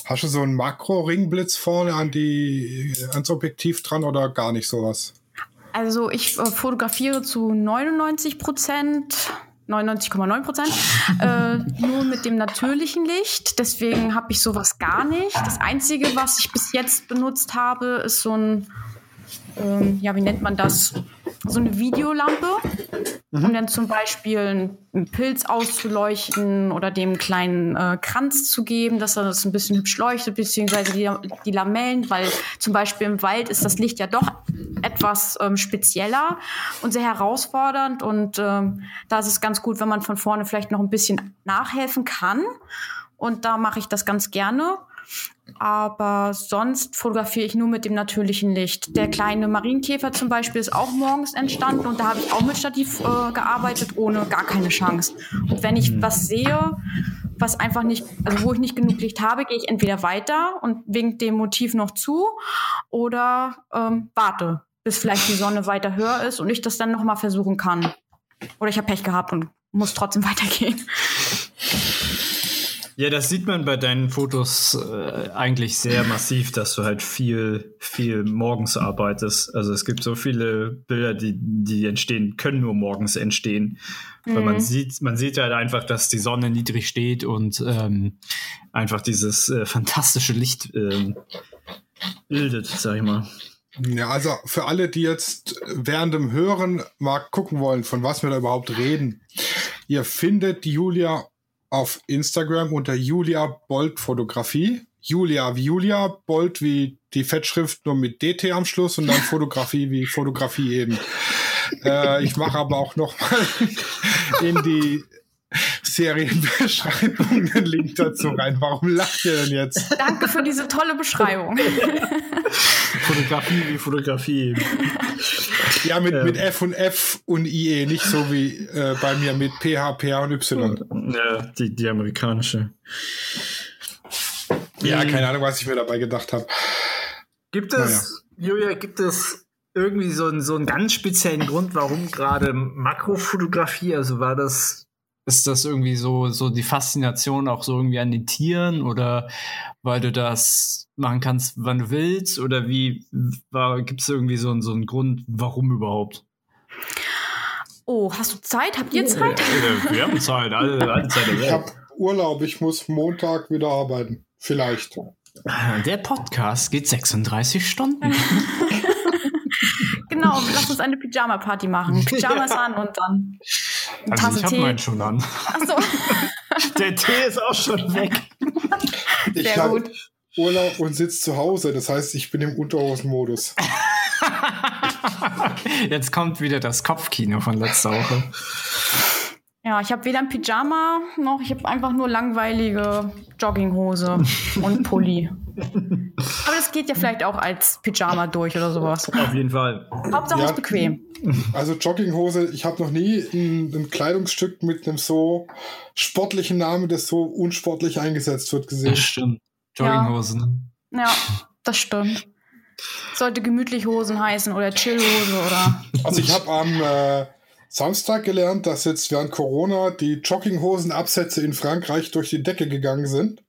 Hast du so einen Makro-Ringblitz vorne an die, ans Objektiv dran oder gar nicht sowas?
Also ich äh, fotografiere zu 99 Prozent 99,9 Prozent, äh, nur mit dem natürlichen Licht. Deswegen habe ich sowas gar nicht. Das Einzige, was ich bis jetzt benutzt habe, ist so ein, ähm, ja, wie nennt man das? So eine Videolampe, mhm. um dann zum Beispiel einen Pilz auszuleuchten oder dem einen kleinen äh, Kranz zu geben, dass er das ein bisschen hübsch leuchtet, beziehungsweise die, die Lamellen, weil zum Beispiel im Wald ist das Licht ja doch etwas ähm, spezieller und sehr herausfordernd. Und ähm, da ist es ganz gut, wenn man von vorne vielleicht noch ein bisschen nachhelfen kann. Und da mache ich das ganz gerne. Aber sonst fotografiere ich nur mit dem natürlichen Licht. Der kleine Marienkäfer zum Beispiel ist auch morgens entstanden und da habe ich auch mit Stativ äh, gearbeitet, ohne gar keine Chance. Und wenn ich was sehe, was einfach nicht, also wo ich nicht genug Licht habe, gehe ich entweder weiter und wink dem Motiv noch zu oder ähm, warte, bis vielleicht die Sonne weiter höher ist und ich das dann nochmal versuchen kann. Oder ich habe Pech gehabt und muss trotzdem weitergehen.
Ja, das sieht man bei deinen Fotos äh, eigentlich sehr massiv, dass du halt viel, viel morgens arbeitest. Also es gibt so viele Bilder, die, die entstehen, können nur morgens entstehen. Mhm. Weil man mhm. sieht, man sieht halt einfach, dass die Sonne niedrig steht und ähm, einfach dieses äh, fantastische Licht ähm, bildet, sag ich mal.
Ja, also für alle, die jetzt während dem Hören mal gucken wollen, von was wir da überhaupt reden. Ihr findet Julia auf Instagram unter Julia Bolt Fotografie. Julia wie Julia, Bolt wie die Fettschrift nur mit DT am Schluss und dann Fotografie wie Fotografie eben. Äh, ich mache aber auch noch mal in die Serienbeschreibung einen Link dazu rein. Warum lacht ihr denn jetzt?
Danke für diese tolle Beschreibung.
Fotografie wie Fotografie.
Ja, mit, ähm. mit F und F und IE, nicht so wie äh, bei mir mit PH, PH und
Y. Ja, die, die amerikanische.
Ja, hm. keine Ahnung, was ich mir dabei gedacht habe.
Gibt es, naja. Julia, gibt es irgendwie so einen, so einen ganz speziellen Grund, warum gerade Makrofotografie, also war das ist das irgendwie so, so die Faszination auch so irgendwie an den Tieren oder weil du das machen kannst, wann du willst? Oder wie gibt es irgendwie so, so einen Grund, warum überhaupt?
Oh, hast du Zeit? Habt ihr Zeit?
Ja, wir haben Zeit, alle, alle Zeit
Ich habe Urlaub, ich muss Montag wieder arbeiten. Vielleicht.
Der Podcast geht 36 Stunden.
genau, lass uns eine Pyjama-Party machen. Pyjamas ja. an und dann
also Tasse ich habe meinen schon an.
Ach so.
Der Tee ist auch schon weg.
ich habe Urlaub und sitze zu Hause. Das heißt, ich bin im Unterhosenmodus.
Jetzt kommt wieder das Kopfkino von letzter Woche.
Ja, ich habe weder ein Pyjama noch, ich habe einfach nur langweilige Jogginghose und Pulli. Aber das geht ja vielleicht auch als Pyjama durch oder sowas.
Auf jeden Fall.
Hauptsache ja, ist bequem.
Also Jogginghose, ich habe noch nie ein, ein, Kleidungsstück mit einem so sportlichen Namen, das so unsportlich eingesetzt wird, gesehen. Das
stimmt. Jogginghosen.
Ja. ja, das stimmt. Sollte gemütlich Hosen heißen oder Chillhose oder.
Also ich habe am äh, Samstag gelernt, dass jetzt während Corona die Jogginghosenabsätze in Frankreich durch die Decke gegangen sind.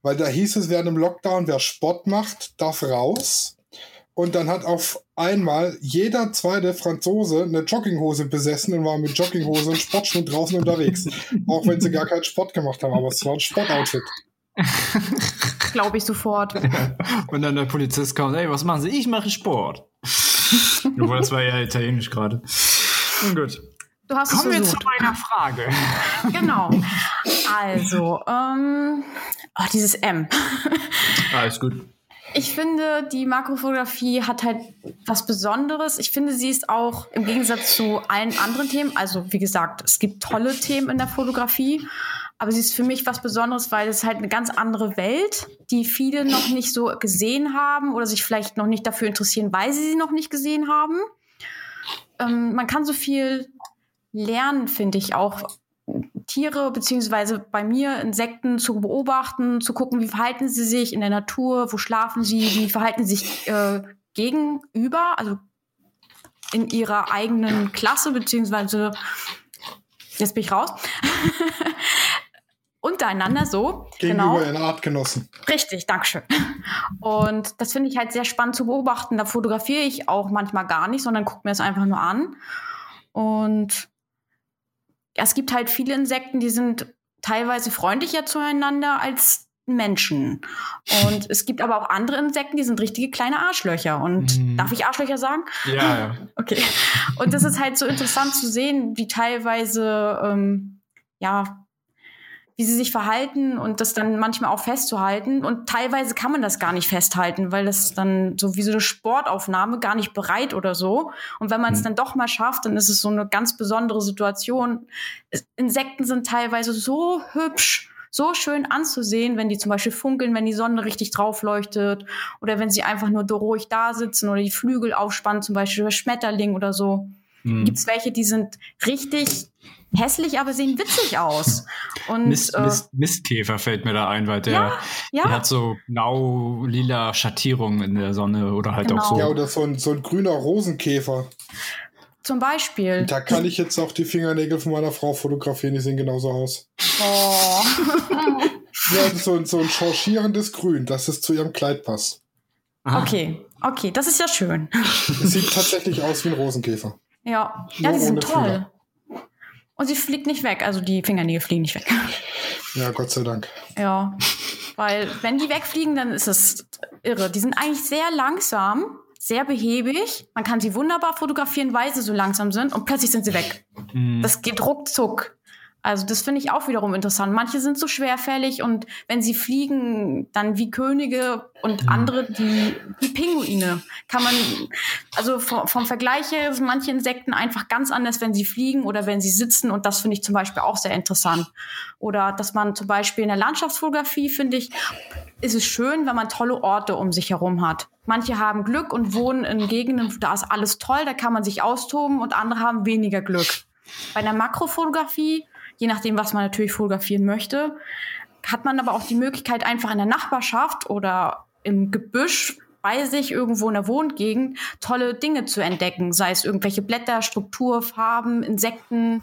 Weil da hieß es während dem Lockdown, wer Sport macht, darf raus. Und dann hat auf einmal jeder zweite Franzose eine Jogginghose besessen und war mit Jogginghose und Sportschuhen draußen unterwegs. Auch wenn sie gar keinen Sport gemacht haben, aber es war ein Sportoutfit.
Glaube ich sofort.
und dann der Polizist kommt, ey, was machen Sie? Ich mache Sport. Nur das war ja italienisch gerade. Gut.
Du hast
Kommen wir zu meiner Frage.
Genau. Also, ähm, oh, dieses M.
Alles gut.
ich finde, die Makrofotografie hat halt was Besonderes. Ich finde, sie ist auch im Gegensatz zu allen anderen Themen, also wie gesagt, es gibt tolle Themen in der Fotografie, aber sie ist für mich was Besonderes, weil es halt eine ganz andere Welt, die viele noch nicht so gesehen haben oder sich vielleicht noch nicht dafür interessieren, weil sie sie noch nicht gesehen haben. Ähm, man kann so viel lernen, finde ich auch Tiere beziehungsweise bei mir Insekten zu beobachten, zu gucken, wie verhalten sie sich in der Natur, wo schlafen sie, wie verhalten sie sich äh, gegenüber, also in ihrer eigenen Klasse beziehungsweise jetzt bin ich raus. untereinander so.
Gegenüber genau. ihren Artgenossen.
Richtig, Dankeschön. Und das finde ich halt sehr spannend zu beobachten. Da fotografiere ich auch manchmal gar nicht, sondern gucke mir es einfach nur an. Und es gibt halt viele Insekten, die sind teilweise freundlicher zueinander als Menschen. Und es gibt aber auch andere Insekten, die sind richtige kleine Arschlöcher. Und mhm. darf ich Arschlöcher sagen?
Ja, ja.
Okay. Und das ist halt so interessant zu sehen, wie teilweise, ähm, ja, wie sie sich verhalten und das dann manchmal auch festzuhalten. Und teilweise kann man das gar nicht festhalten, weil das dann so wie so eine Sportaufnahme gar nicht bereit oder so. Und wenn man es mhm. dann doch mal schafft, dann ist es so eine ganz besondere Situation. Insekten sind teilweise so hübsch so schön anzusehen, wenn die zum Beispiel funkeln, wenn die Sonne richtig drauf leuchtet oder wenn sie einfach nur ruhig da sitzen oder die Flügel aufspannen, zum Beispiel Schmetterling oder so. Mhm. Gibt es welche, die sind richtig hässlich, aber sehen witzig aus.
Und, Mist, äh, Mist, Mistkäfer fällt mir da ein, weil der, ja, ja. der hat so blau-lila Schattierungen in der Sonne oder halt genau. auch so.
Ja, oder so ein, so ein grüner Rosenkäfer.
Zum Beispiel.
Da kann ich jetzt auch die Fingernägel von meiner Frau fotografieren, die sehen genauso aus.
Oh.
ja, so, so ein changierendes Grün, dass es zu ihrem Kleid passt.
Okay, okay, das ist ja schön.
Es sieht tatsächlich aus wie ein Rosenkäfer.
Ja, ja die sind toll. Fühler. Und sie fliegt nicht weg. Also die Fingernägel fliegen nicht weg.
Ja, Gott sei Dank.
Ja. Weil wenn die wegfliegen, dann ist es irre. Die sind eigentlich sehr langsam, sehr behäbig. Man kann sie wunderbar fotografieren, weil sie so langsam sind und plötzlich sind sie weg. Mhm. Das geht ruckzuck. Also das finde ich auch wiederum interessant. Manche sind so schwerfällig und wenn sie fliegen, dann wie Könige und mhm. andere die, wie Pinguine. Kann man, also vom, vom Vergleich her sind manche Insekten einfach ganz anders, wenn sie fliegen oder wenn sie sitzen und das finde ich zum Beispiel auch sehr interessant. Oder dass man zum Beispiel in der Landschaftsfotografie, finde ich, ist es schön, wenn man tolle Orte um sich herum hat. Manche haben Glück und wohnen in Gegenden, da ist alles toll, da kann man sich austoben und andere haben weniger Glück. Bei einer Makrofotografie je nachdem, was man natürlich fotografieren möchte. Hat man aber auch die Möglichkeit, einfach in der Nachbarschaft oder im Gebüsch bei sich irgendwo in der Wohngegend tolle Dinge zu entdecken, sei es irgendwelche Blätter, Struktur, Farben, Insekten.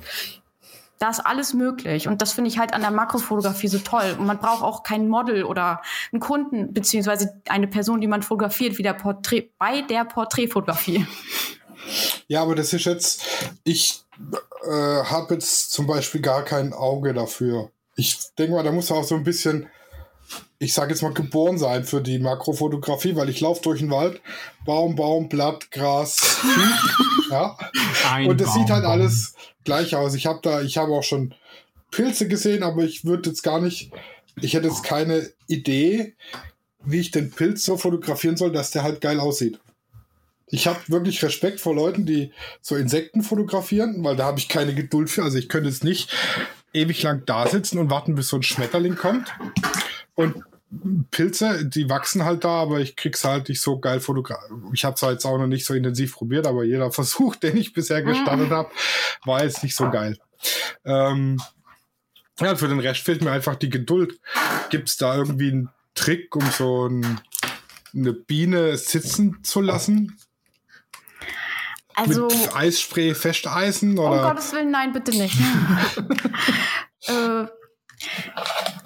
Da ist alles möglich. Und das finde ich halt an der Makrofotografie so toll. Und man braucht auch kein Model oder einen Kunden, beziehungsweise eine Person, die man fotografiert, wie der Porträt, bei der Porträtfotografie.
Ja, aber das ist jetzt, ich äh, habe jetzt zum Beispiel gar kein Auge dafür. Ich denke mal, da muss auch so ein bisschen, ich sage jetzt mal, geboren sein für die Makrofotografie, weil ich laufe durch den Wald, Baum, Baum, Blatt, Gras, ja. Ein Und das sieht halt alles gleich aus. Ich habe da, ich habe auch schon Pilze gesehen, aber ich würde jetzt gar nicht, ich hätte jetzt keine Idee, wie ich den Pilz so fotografieren soll, dass der halt geil aussieht. Ich habe wirklich Respekt vor Leuten, die so Insekten fotografieren, weil da habe ich keine Geduld für. Also ich könnte jetzt nicht ewig lang da sitzen und warten, bis so ein Schmetterling kommt. Und Pilze, die wachsen halt da, aber ich krieg's halt nicht so geil fotografiert. Ich habe es jetzt auch noch nicht so intensiv probiert, aber jeder Versuch, den ich bisher gestartet habe, war jetzt nicht so geil. Ähm, ja, für den Rest fehlt mir einfach die Geduld. Gibt es da irgendwie einen Trick, um so ein, eine Biene sitzen zu lassen? Also, Mit Eisspray festeisen? Oder?
Um Gottes Willen, nein, bitte nicht. äh,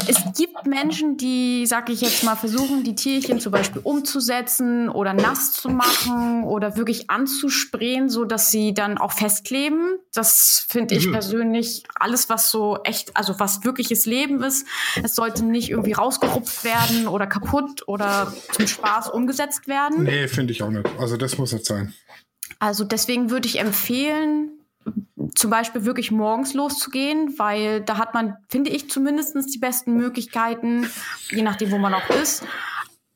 es gibt Menschen, die, sag ich jetzt mal, versuchen, die Tierchen zum Beispiel umzusetzen oder nass zu machen oder wirklich anzusprayen, so dass sie dann auch festkleben. Das finde ich mhm. persönlich alles, was so echt, also was wirkliches Leben ist. Es sollte nicht irgendwie rausgerupft werden oder kaputt oder zum Spaß umgesetzt werden.
Nee, finde ich auch nicht. Also das muss nicht sein.
Also deswegen würde ich empfehlen, zum Beispiel wirklich morgens loszugehen, weil da hat man, finde ich, zumindest die besten Möglichkeiten, je nachdem, wo man auch ist.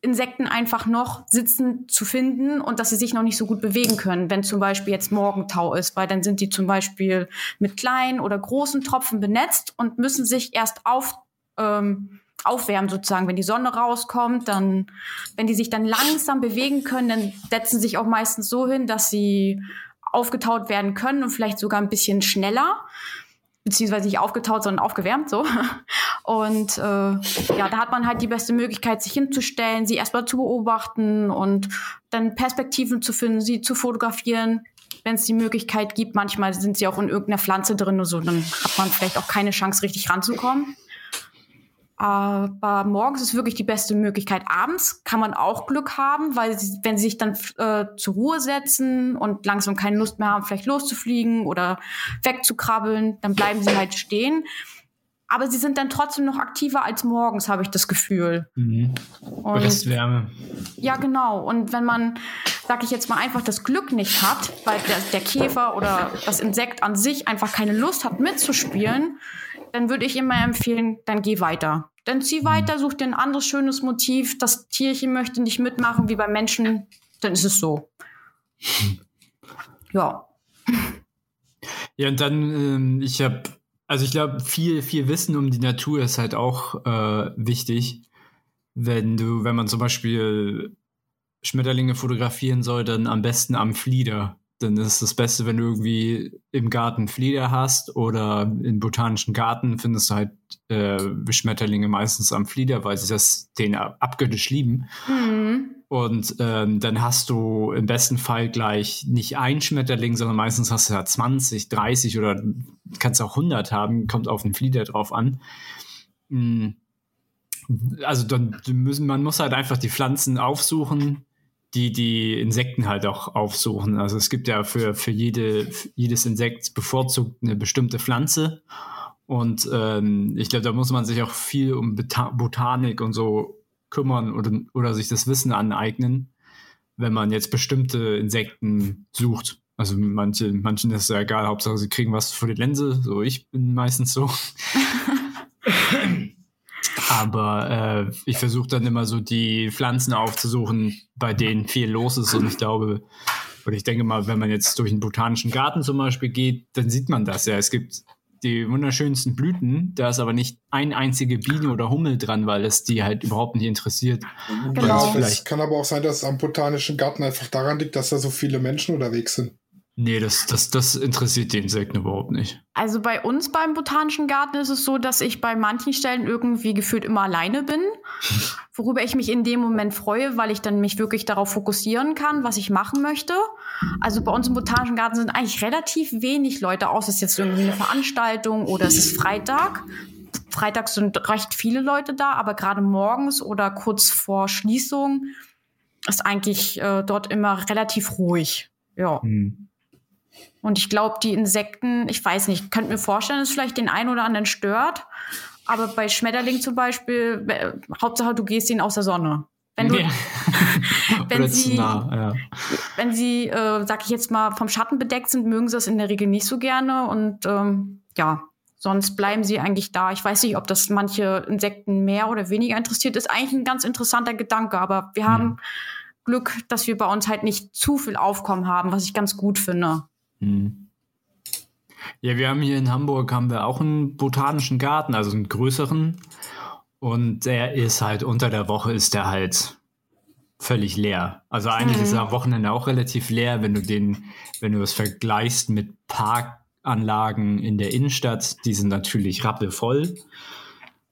Insekten einfach noch sitzen zu finden und dass sie sich noch nicht so gut bewegen können, wenn zum Beispiel jetzt Morgentau ist, weil dann sind die zum Beispiel mit kleinen oder großen Tropfen benetzt und müssen sich erst auf, ähm, aufwärmen sozusagen. Wenn die Sonne rauskommt, dann, wenn die sich dann langsam bewegen können, dann setzen sich auch meistens so hin, dass sie aufgetaut werden können und vielleicht sogar ein bisschen schneller beziehungsweise nicht aufgetaut, sondern aufgewärmt so. Und äh, ja, da hat man halt die beste Möglichkeit, sich hinzustellen, sie erstmal zu beobachten und dann Perspektiven zu finden, sie zu fotografieren, wenn es die Möglichkeit gibt. Manchmal sind sie auch in irgendeiner Pflanze drin oder so, dann hat man vielleicht auch keine Chance, richtig ranzukommen. Aber morgens ist wirklich die beste Möglichkeit. Abends kann man auch Glück haben, weil sie, wenn sie sich dann äh, zur Ruhe setzen und langsam keine Lust mehr haben, vielleicht loszufliegen oder wegzukrabbeln, dann bleiben sie halt stehen. Aber sie sind dann trotzdem noch aktiver als morgens, habe ich das Gefühl.
Mhm. Und das Wärme.
Ja, genau. Und wenn man, sag ich jetzt mal, einfach das Glück nicht hat, weil der, der Käfer oder das Insekt an sich einfach keine Lust hat mitzuspielen, dann würde ich immer empfehlen, dann geh weiter. Dann zieh weiter, such dir ein anderes schönes Motiv. Das Tierchen möchte nicht mitmachen wie beim Menschen, dann ist es so. Ja.
Ja, und dann, ähm, ich habe, also ich glaube, viel, viel Wissen um die Natur ist halt auch äh, wichtig. Wenn du, wenn man zum Beispiel Schmetterlinge fotografieren soll, dann am besten am Flieder dann ist das Beste, wenn du irgendwie im Garten Flieder hast oder im botanischen Garten findest du halt äh, Schmetterlinge meistens am Flieder, weil sie das den abgöttisch lieben. Mhm. Und ähm, dann hast du im besten Fall gleich nicht ein Schmetterling, sondern meistens hast du ja 20, 30 oder kannst auch 100 haben, kommt auf den Flieder drauf an. Mhm. Also dann müssen, man muss halt einfach die Pflanzen aufsuchen, die die Insekten halt auch aufsuchen. Also es gibt ja für, für, jede, für jedes Insekt bevorzugt eine bestimmte Pflanze. Und ähm, ich glaube, da muss man sich auch viel um Bota Botanik und so kümmern oder, oder sich das Wissen aneignen, wenn man jetzt bestimmte Insekten sucht. Also manche, manchen ist es ja egal, Hauptsache sie kriegen was für die Linse. So, ich bin meistens so. Aber äh, ich versuche dann immer so die Pflanzen aufzusuchen, bei denen viel los ist. Und ich glaube, oder ich denke mal, wenn man jetzt durch einen botanischen Garten zum Beispiel geht, dann sieht man das ja. Es gibt die wunderschönsten Blüten, da ist aber nicht ein einzige Biene oder Hummel dran, weil es die halt überhaupt nicht interessiert.
Genau. Es kann aber auch sein, dass es am botanischen Garten einfach daran liegt, dass da so viele Menschen unterwegs sind.
Nee, das, das, das interessiert die Insekten überhaupt nicht.
Also bei uns beim Botanischen Garten ist es so, dass ich bei manchen Stellen irgendwie gefühlt immer alleine bin, worüber ich mich in dem Moment freue, weil ich dann mich wirklich darauf fokussieren kann, was ich machen möchte. Also bei uns im Botanischen Garten sind eigentlich relativ wenig Leute, außer es ist jetzt irgendwie eine Veranstaltung oder es ist Freitag. Freitags sind recht viele Leute da, aber gerade morgens oder kurz vor Schließung ist eigentlich äh, dort immer relativ ruhig. Ja. Hm. Und ich glaube, die Insekten, ich weiß nicht, ich könnte mir vorstellen, dass es vielleicht den einen oder anderen stört. Aber bei Schmetterling zum Beispiel, äh, Hauptsache du gehst ihnen aus der Sonne. Wenn du, ja. wenn sie, nah, ja. wenn sie, äh, sag ich jetzt mal, vom Schatten bedeckt sind, mögen sie das in der Regel nicht so gerne. Und ähm, ja, sonst bleiben sie eigentlich da. Ich weiß nicht, ob das manche Insekten mehr oder weniger interessiert. Ist eigentlich ein ganz interessanter Gedanke, aber wir haben Glück, dass wir bei uns halt nicht zu viel Aufkommen haben, was ich ganz gut finde. Hm.
Ja, wir haben hier in Hamburg haben wir auch einen botanischen Garten, also einen größeren. Und der ist halt unter der Woche ist der halt völlig leer. Also eigentlich mhm. ist er am Wochenende auch relativ leer, wenn du den, wenn du es vergleichst mit Parkanlagen in der Innenstadt, die sind natürlich rappelvoll.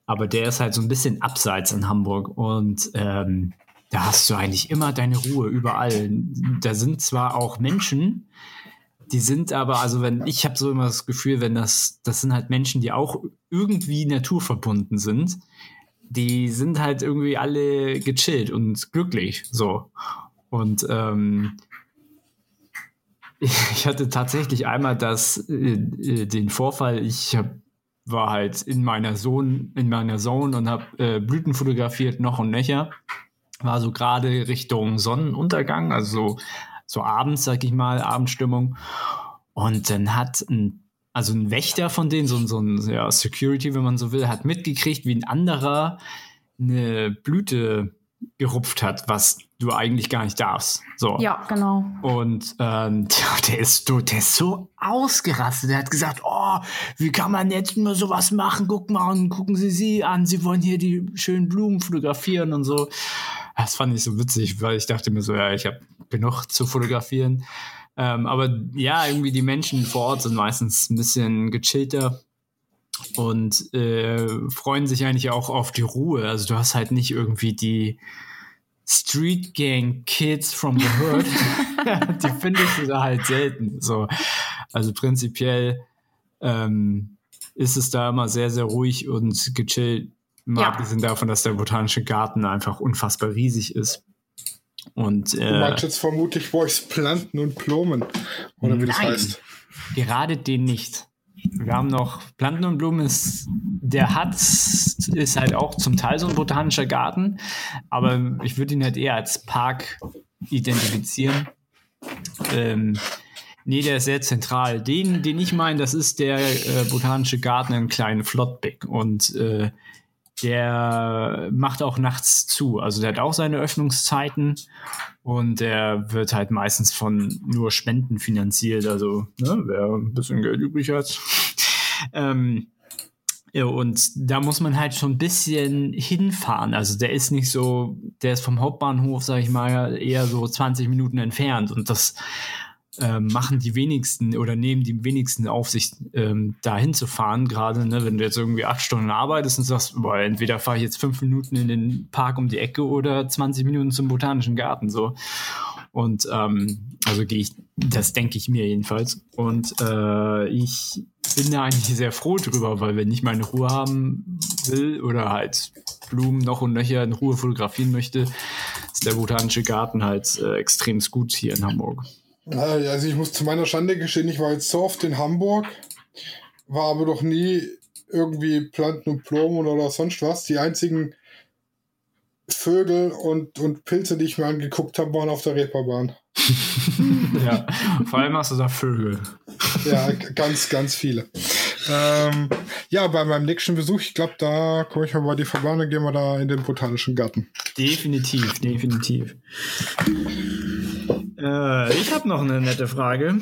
Aber der ist halt so ein bisschen abseits in Hamburg und ähm, da hast du eigentlich immer deine Ruhe überall. Da sind zwar auch Menschen, die sind aber, also wenn, ich habe so immer das Gefühl, wenn das, das sind halt Menschen, die auch irgendwie naturverbunden sind, die sind halt irgendwie alle gechillt und glücklich, so. Und ähm, ich hatte tatsächlich einmal das, äh, äh, den Vorfall, ich hab, war halt in meiner Zone, in meiner Zone und habe äh, Blüten fotografiert, noch und nöcher. War so gerade Richtung Sonnenuntergang, also so so abends, sag ich mal, Abendstimmung. Und dann hat ein, also ein Wächter von denen, so, so ein ja, Security, wenn man so will, hat mitgekriegt, wie ein anderer eine Blüte gerupft hat, was du eigentlich gar nicht darfst. So.
Ja, genau.
Und ähm, der ist so, der ist so ausgerastet. Der hat gesagt, oh, wie kann man jetzt nur sowas machen? Guck mal und gucken Sie sie an. Sie wollen hier die schönen Blumen fotografieren und so. Das fand ich so witzig, weil ich dachte mir so, ja, ich habe genug zu fotografieren. Ähm, aber ja, irgendwie die Menschen vor Ort sind meistens ein bisschen gechillter und äh, freuen sich eigentlich auch auf die Ruhe. Also du hast halt nicht irgendwie die Street Gang Kids from the Hood. die findest du da halt selten. So. Also prinzipiell ähm, ist es da immer sehr, sehr ruhig und gechillt. Mal ja. abgesehen davon, dass der botanische Garten einfach unfassbar riesig ist. Und, äh,
du meinst jetzt vermutlich Boys Planten und Blumen, oder wie das heißt?
Gerade den nicht. Wir haben noch Planten und Blumen, ist, der hat, ist halt auch zum Teil so ein botanischer Garten, aber ich würde ihn halt eher als Park identifizieren. Ähm, nee, der ist sehr zentral. Den, den ich meine, das ist der äh, botanische Garten in Kleinen Flottbeck und äh, der macht auch nachts zu. Also der hat auch seine Öffnungszeiten und der wird halt meistens von nur Spenden finanziert. Also ne, wer ein bisschen Geld übrig hat. ähm, ja, und da muss man halt schon ein bisschen hinfahren. Also der ist nicht so, der ist vom Hauptbahnhof, sag ich mal, eher so 20 Minuten entfernt. Und das ähm, machen die wenigsten oder nehmen die wenigsten auf sich, ähm, da hinzufahren. Gerade ne, wenn du jetzt irgendwie acht Stunden arbeitest und sagst, boah, entweder fahre ich jetzt fünf Minuten in den Park um die Ecke oder 20 Minuten zum Botanischen Garten. So. Und ähm, also gehe ich, das denke ich mir jedenfalls. Und äh, ich bin da eigentlich sehr froh drüber, weil wenn ich meine Ruhe haben will oder halt Blumen noch und nöcher in Ruhe fotografieren möchte, ist der Botanische Garten halt äh, extrem gut hier in Hamburg.
Also ich muss zu meiner Schande gestehen, ich war jetzt so oft in Hamburg, war aber noch nie irgendwie Planten und Blumen oder sonst was. Die einzigen Vögel und, und Pilze, die ich mir angeguckt habe, waren auf der Reeperbahn.
ja, vor allem hast du da Vögel.
Ja, ganz, ganz viele. Ähm, ja, bei meinem nächsten Besuch, ich glaube, da komme ich mal bei die Verbahn und gehen wir da in den Botanischen Garten.
Definitiv, definitiv. Äh, ich habe noch eine nette Frage.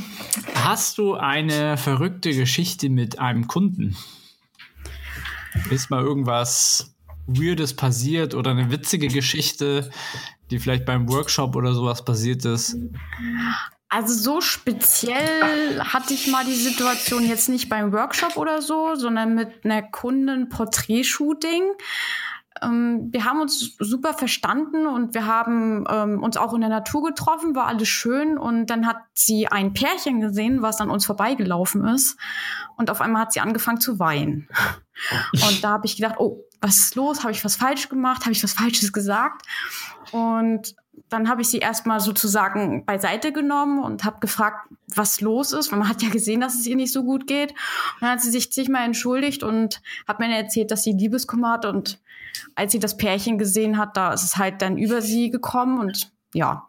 Hast du eine verrückte Geschichte mit einem Kunden? Ist mal irgendwas Weirdes passiert oder eine witzige Geschichte, die vielleicht beim Workshop oder sowas passiert ist?
Also so speziell hatte ich mal die Situation jetzt nicht beim Workshop oder so, sondern mit einer Kunden Porträtshooting. Ähm, wir haben uns super verstanden und wir haben ähm, uns auch in der Natur getroffen, war alles schön. Und dann hat sie ein Pärchen gesehen, was an uns vorbeigelaufen ist. Und auf einmal hat sie angefangen zu weinen. Und da habe ich gedacht, oh, was ist los? Habe ich was falsch gemacht? Habe ich was Falsches gesagt? Und dann habe ich sie erstmal sozusagen beiseite genommen und habe gefragt, was los ist, weil man hat ja gesehen, dass es ihr nicht so gut geht. Und dann hat sie sich zigmal entschuldigt und hat mir erzählt, dass sie Liebeskummer hat und als sie das Pärchen gesehen hat, da ist es halt dann über sie gekommen und ja,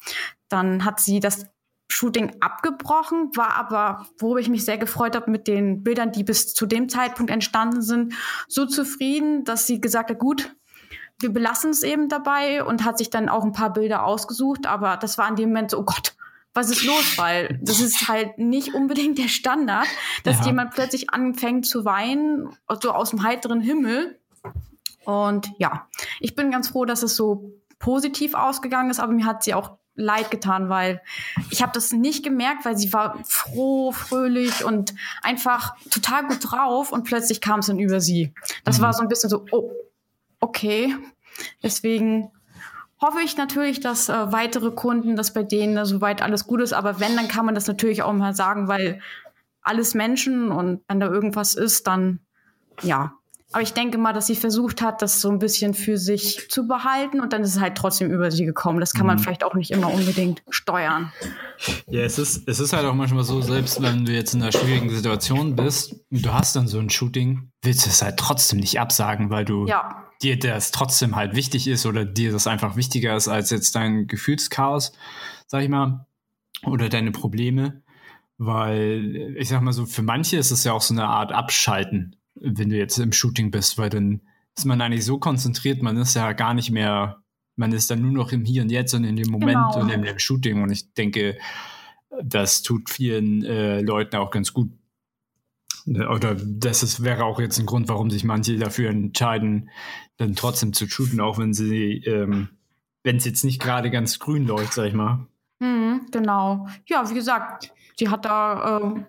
dann hat sie das Shooting abgebrochen, war aber, worüber ich mich sehr gefreut habe, mit den Bildern, die bis zu dem Zeitpunkt entstanden sind, so zufrieden, dass sie gesagt hat, gut, wir belassen es eben dabei und hat sich dann auch ein paar Bilder ausgesucht, aber das war in dem Moment so, oh Gott, was ist los? Weil das ist halt nicht unbedingt der Standard, dass ja. jemand plötzlich anfängt zu weinen, so aus dem heiteren Himmel. Und ja, ich bin ganz froh, dass es so positiv ausgegangen ist, aber mir hat sie auch leid getan, weil ich habe das nicht gemerkt, weil sie war froh, fröhlich und einfach total gut drauf und plötzlich kam es dann über sie. Das mhm. war so ein bisschen so, oh, okay. Deswegen hoffe ich natürlich, dass äh, weitere Kunden, dass bei denen äh, soweit alles gut ist. Aber wenn, dann kann man das natürlich auch mal sagen, weil alles Menschen und wenn da irgendwas ist, dann ja. Aber ich denke mal, dass sie versucht hat, das so ein bisschen für sich zu behalten und dann ist es halt trotzdem über sie gekommen. Das kann man mhm. vielleicht auch nicht immer unbedingt steuern.
Ja, es ist, es ist halt auch manchmal so, selbst wenn du jetzt in einer schwierigen Situation bist und du hast dann so ein Shooting, willst du es halt trotzdem nicht absagen, weil du
ja
dir das trotzdem halt wichtig ist oder dir das einfach wichtiger ist als jetzt dein Gefühlschaos, sag ich mal, oder deine Probleme. Weil ich sag mal so, für manche ist es ja auch so eine Art Abschalten, wenn du jetzt im Shooting bist, weil dann ist man eigentlich so konzentriert, man ist ja gar nicht mehr man ist dann nur noch im Hier und Jetzt und in dem Moment genau. und in dem Shooting. Und ich denke, das tut vielen äh, Leuten auch ganz gut. Oder das ist, wäre auch jetzt ein Grund, warum sich manche dafür entscheiden, dann trotzdem zu shooten, auch wenn sie, ähm, wenn es jetzt nicht gerade ganz grün läuft, sag ich mal.
Mhm, genau. Ja, wie gesagt, sie hat da äh,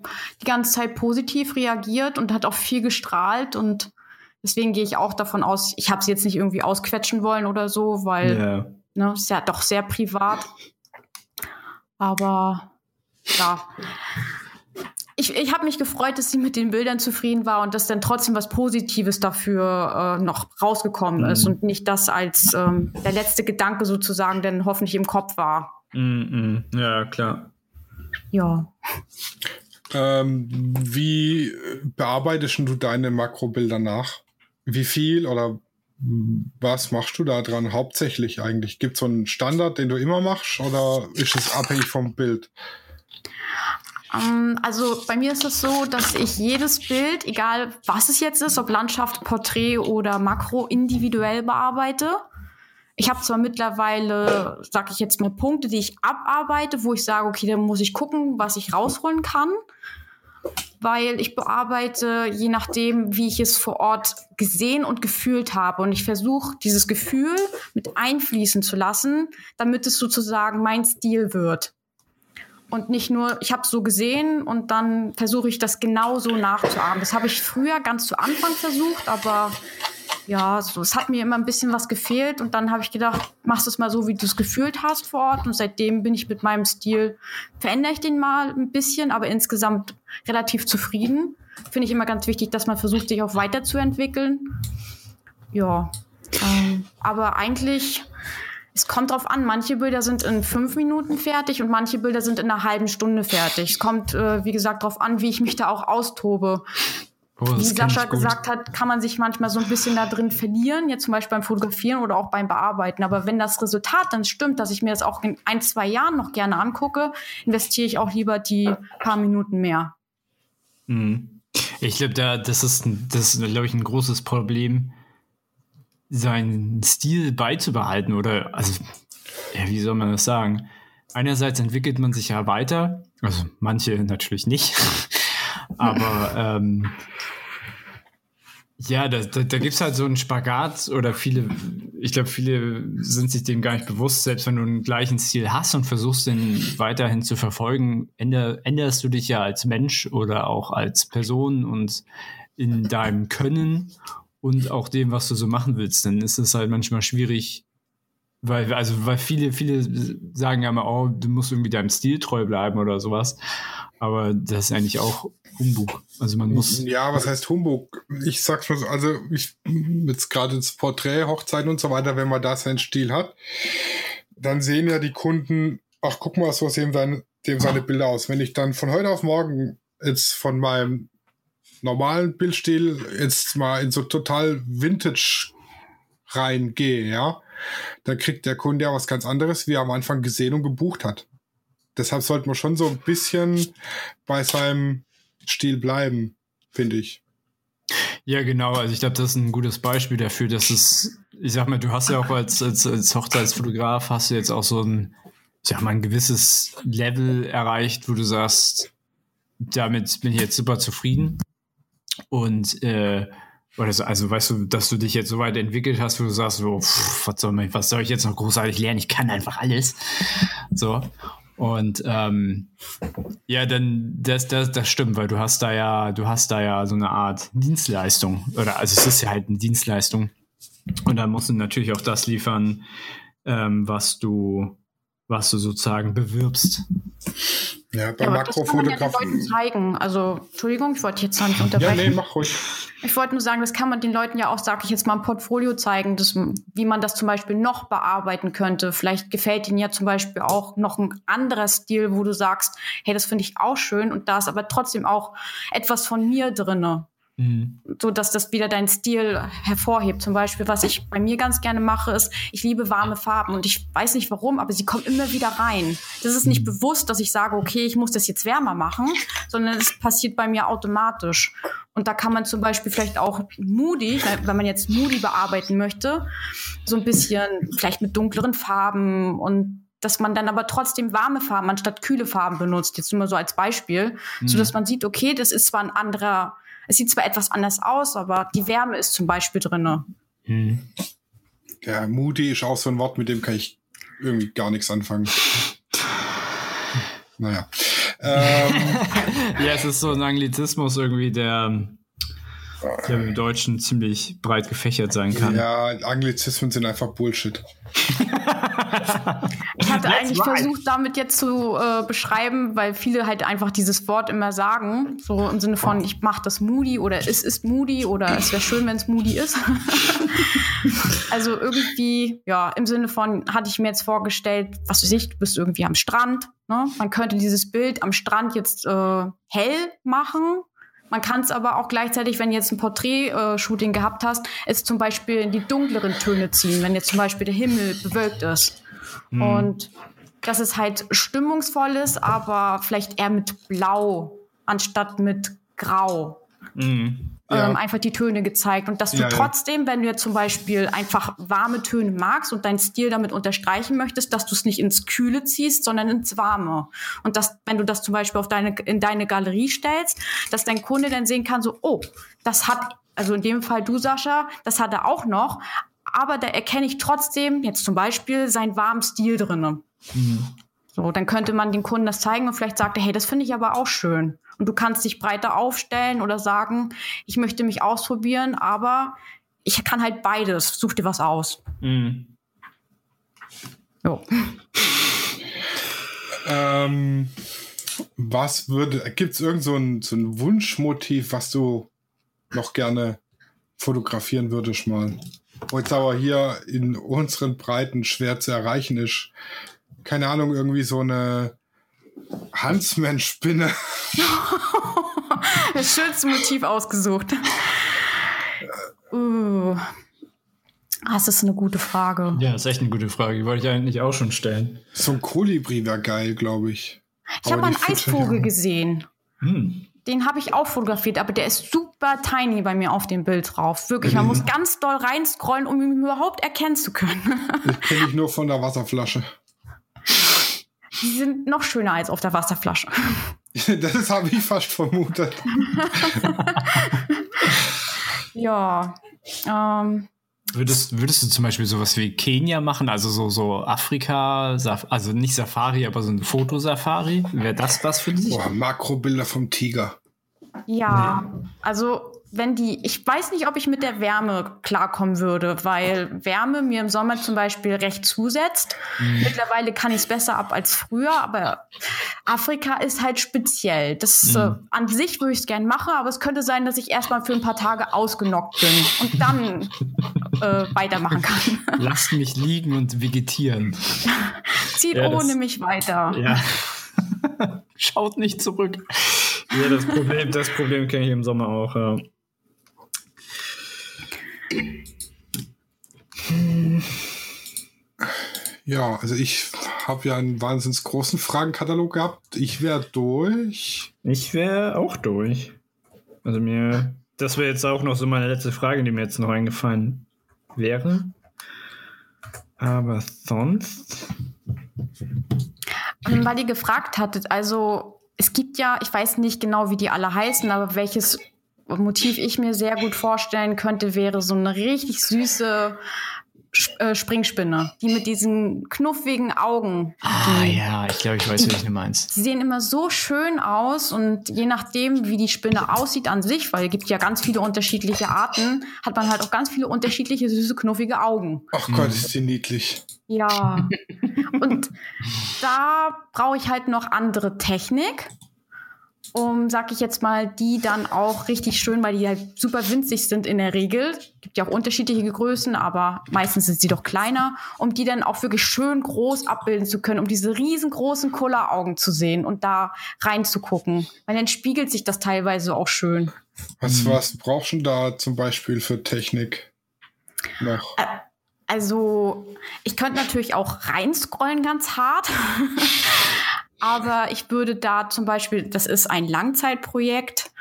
die ganze Zeit positiv reagiert und hat auch viel gestrahlt und deswegen gehe ich auch davon aus, ich habe sie jetzt nicht irgendwie ausquetschen wollen oder so, weil yeah. ne, ist ja doch sehr privat. Aber ja. Ich, ich habe mich gefreut, dass sie mit den Bildern zufrieden war und dass dann trotzdem was Positives dafür äh, noch rausgekommen mhm. ist und nicht das als ähm, der letzte Gedanke sozusagen denn hoffentlich im Kopf war.
Mm -mm. Ja, klar.
Ja.
Ähm, wie bearbeitest du deine Makrobilder nach? Wie viel oder was machst du da dran hauptsächlich eigentlich? Gibt es so einen Standard, den du immer machst oder ist es abhängig vom Bild?
Ähm, also bei mir ist es so, dass ich jedes Bild, egal was es jetzt ist, ob Landschaft, Porträt oder Makro, individuell bearbeite. Ich habe zwar mittlerweile, sag ich jetzt mal, Punkte, die ich abarbeite, wo ich sage, okay, dann muss ich gucken, was ich rausholen kann, weil ich bearbeite je nachdem, wie ich es vor Ort gesehen und gefühlt habe. Und ich versuche, dieses Gefühl mit einfließen zu lassen, damit es sozusagen mein Stil wird. Und nicht nur, ich habe so gesehen und dann versuche ich das genauso nachzuahmen. Das habe ich früher ganz zu Anfang versucht, aber ja, so, es hat mir immer ein bisschen was gefehlt und dann habe ich gedacht, machst es mal so, wie du es gefühlt hast vor Ort und seitdem bin ich mit meinem Stil, verändere ich den mal ein bisschen, aber insgesamt relativ zufrieden. Finde ich immer ganz wichtig, dass man versucht, sich auch weiterzuentwickeln. Ja, ähm, aber eigentlich, es kommt drauf an, manche Bilder sind in fünf Minuten fertig und manche Bilder sind in einer halben Stunde fertig. Es kommt, äh, wie gesagt, drauf an, wie ich mich da auch austobe. Oh, Wie Sascha gesagt hat, kann man sich manchmal so ein bisschen da drin verlieren, jetzt zum Beispiel beim Fotografieren oder auch beim Bearbeiten. Aber wenn das Resultat dann stimmt, dass ich mir das auch in ein, zwei Jahren noch gerne angucke, investiere ich auch lieber die paar Minuten mehr.
Mhm. Ich glaube, da, das ist, das ist, glaube ich, ein großes Problem, seinen Stil beizubehalten oder, also, ja, wie soll man das sagen? Einerseits entwickelt man sich ja weiter, also manche natürlich nicht. Aber ähm, ja, da, da, da gibt es halt so einen Spagat oder viele, ich glaube, viele sind sich dem gar nicht bewusst, selbst wenn du einen gleichen Stil hast und versuchst, den weiterhin zu verfolgen, änder, änderst du dich ja als Mensch oder auch als Person und in deinem Können und auch dem, was du so machen willst. Dann ist es halt manchmal schwierig, weil, also, weil viele, viele sagen ja immer, oh, du musst irgendwie deinem Stil treu bleiben oder sowas. Aber das ist eigentlich auch Humbug. Also man muss.
Ja, was heißt Humbug? Ich sag's mal so, also ich jetzt gerade das Porträt, Hochzeiten und so weiter, wenn man da seinen Stil hat, dann sehen ja die Kunden, ach guck mal, so sehen seine, dem seine Bilder aus. Wenn ich dann von heute auf morgen jetzt von meinem normalen Bildstil jetzt mal in so total Vintage reingehe, ja, dann kriegt der Kunde ja was ganz anderes, wie er am Anfang gesehen und gebucht hat. Deshalb sollte man schon so ein bisschen bei seinem Stil bleiben, finde ich.
Ja, genau. Also ich glaube, das ist ein gutes Beispiel dafür, dass es, ich sag mal, du hast ja auch als, als, als Hochzeitsfotograf hast du jetzt auch so ein, ich sag mal, ein gewisses Level erreicht, wo du sagst, damit bin ich jetzt super zufrieden. Und äh, oder so, also weißt du, dass du dich jetzt so weit entwickelt hast, wo du sagst, so, pff, was, soll man, was soll ich jetzt noch großartig lernen? Ich kann einfach alles. So. Und ähm, ja, dann das, das, das stimmt, weil du hast da ja, du hast da ja so eine Art Dienstleistung. Oder also es ist ja halt eine Dienstleistung. Und dann musst du natürlich auch das liefern, ähm, was du, was du sozusagen bewirbst.
Ja, bei ja, Makrofotografie. Das kann man ja den Leuten zeigen. Also, Entschuldigung, ich wollte jetzt noch nicht unterbrechen. Ja, nee, mach ruhig. Ich wollte nur sagen, das kann man den Leuten ja auch, sag ich jetzt mal, ein Portfolio zeigen, das, wie man das zum Beispiel noch bearbeiten könnte. Vielleicht gefällt ihnen ja zum Beispiel auch noch ein anderer Stil, wo du sagst, hey, das finde ich auch schön und da ist aber trotzdem auch etwas von mir drinne. Mhm. So dass das wieder deinen Stil hervorhebt. Zum Beispiel, was ich bei mir ganz gerne mache, ist, ich liebe warme Farben und ich weiß nicht warum, aber sie kommen immer wieder rein. Das ist nicht mhm. bewusst, dass ich sage, okay, ich muss das jetzt wärmer machen, sondern es passiert bei mir automatisch. Und da kann man zum Beispiel vielleicht auch Moody, wenn man jetzt Moody bearbeiten möchte, so ein bisschen vielleicht mit dunkleren Farben und dass man dann aber trotzdem warme Farben anstatt kühle Farben benutzt. Jetzt nur mal so als Beispiel, mhm. so dass man sieht, okay, das ist zwar ein anderer, es sieht zwar etwas anders aus, aber die Wärme ist zum Beispiel drinne. Mhm.
Ja, Moody ist auch so ein Wort, mit dem kann ich irgendwie gar nichts anfangen. naja.
Ähm, ja, es ist so ein Anglizismus irgendwie, der, der im Deutschen ziemlich breit gefächert sein kann.
Ja, Anglizismen sind einfach Bullshit.
ich hatte eigentlich right. versucht, damit jetzt zu äh, beschreiben, weil viele halt einfach dieses Wort immer sagen, so im Sinne von, ich mache das moody oder es ist moody oder es wäre schön, wenn es moody ist. also irgendwie, ja, im Sinne von, hatte ich mir jetzt vorgestellt, was weiß ich, du bist irgendwie am Strand. Ne? Man könnte dieses Bild am Strand jetzt äh, hell machen man kann es aber auch gleichzeitig, wenn du jetzt ein Porträt-Shooting gehabt hast, es zum Beispiel in die dunkleren Töne ziehen, wenn jetzt zum Beispiel der Himmel bewölkt ist. Mhm. Und dass es halt stimmungsvoll ist, aber vielleicht eher mit Blau anstatt mit Grau. Mhm ja. ähm, einfach die Töne gezeigt. Und dass du ja, trotzdem, wenn du jetzt zum Beispiel einfach warme Töne magst und deinen Stil damit unterstreichen möchtest, dass du es nicht ins Kühle ziehst, sondern ins Warme. Und dass, wenn du das zum Beispiel auf deine, in deine Galerie stellst, dass dein Kunde dann sehen kann, so, oh, das hat, also in dem Fall du, Sascha, das hat er auch noch, aber da erkenne ich trotzdem jetzt zum Beispiel seinen warmen Stil drinnen. Mhm. So, dann könnte man den Kunden das zeigen und vielleicht sagt er, hey, das finde ich aber auch schön. Und du kannst dich breiter aufstellen oder sagen, ich möchte mich ausprobieren, aber ich kann halt beides. Such dir was aus. Mhm.
Jo. Ähm, was würde, gibt es irgend so ein, so ein Wunschmotiv, was du noch gerne fotografieren würdest mal? Aber hier in unseren Breiten schwer zu erreichen ist. Keine Ahnung, irgendwie so eine Huntsman-Spinne.
das schönste Motiv ausgesucht. Uh. Das ist eine gute Frage.
Ja, das ist echt eine gute Frage. Die wollte ich eigentlich auch schon stellen.
So ein Kolibri wäre geil, glaube ich.
Ich habe einen Eisvogel gesehen. Hm. Den habe ich auch fotografiert, aber der ist super tiny bei mir auf dem Bild drauf. Wirklich, man muss ganz doll reinscrollen, um ihn überhaupt erkennen zu können.
das kenne ich nur von der Wasserflasche.
Die sind noch schöner als auf der Wasserflasche.
das habe ich fast vermutet.
ja. Ähm,
Würdest, würdest du zum Beispiel sowas wie Kenia machen, also so, so Afrika, also nicht Safari, aber so ein Fotosafari? Wäre das was für dich?
Boah, Makrobilder vom Tiger.
Ja, nee. also wenn die, ich weiß nicht, ob ich mit der Wärme klarkommen würde, weil Wärme mir im Sommer zum Beispiel recht zusetzt. Mhm. Mittlerweile kann ich es besser ab als früher, aber Afrika ist halt speziell. Das mhm. äh, an sich würde ich es gerne machen, aber es könnte sein, dass ich erstmal für ein paar Tage ausgenockt bin und dann äh, weitermachen kann.
Lasst mich liegen und vegetieren.
Zieht ja, ohne mich weiter.
Ja. Schaut nicht zurück. Ja, das Problem, das Problem kenne ich im Sommer auch. Ja.
Ja, also ich habe ja einen wahnsinnig großen Fragenkatalog gehabt. Ich wäre durch.
Ich wäre auch durch. Also mir, das wäre jetzt auch noch so meine letzte Frage, die mir jetzt noch eingefallen wäre. Aber sonst.
Ähm, weil ihr gefragt hattet, also es gibt ja, ich weiß nicht genau, wie die alle heißen, aber welches Motiv ich mir sehr gut vorstellen könnte, wäre so eine richtig süße äh, Springspinne, die mit diesen knuffigen Augen.
Ah ja, ich glaube, ich weiß, was du meinst.
Sie sehen immer so schön aus und je nachdem, wie die Spinne aussieht an sich, weil es gibt ja ganz viele unterschiedliche Arten, hat man halt auch ganz viele unterschiedliche süße, knuffige Augen.
Ach Gott, ist sie niedlich.
Ja. Und da brauche ich halt noch andere Technik um, sag ich jetzt mal, die dann auch richtig schön, weil die halt super winzig sind in der Regel. Gibt ja auch unterschiedliche Größen, aber meistens sind sie doch kleiner, um die dann auch wirklich schön groß abbilden zu können, um diese riesengroßen Kulleraugen zu sehen und da reinzugucken. Weil dann spiegelt sich das teilweise auch schön.
Was, was brauchst du da zum Beispiel für Technik noch?
Also, ich könnte natürlich auch reinscrollen ganz hart. Aber ich würde da zum Beispiel, das ist ein Langzeitprojekt,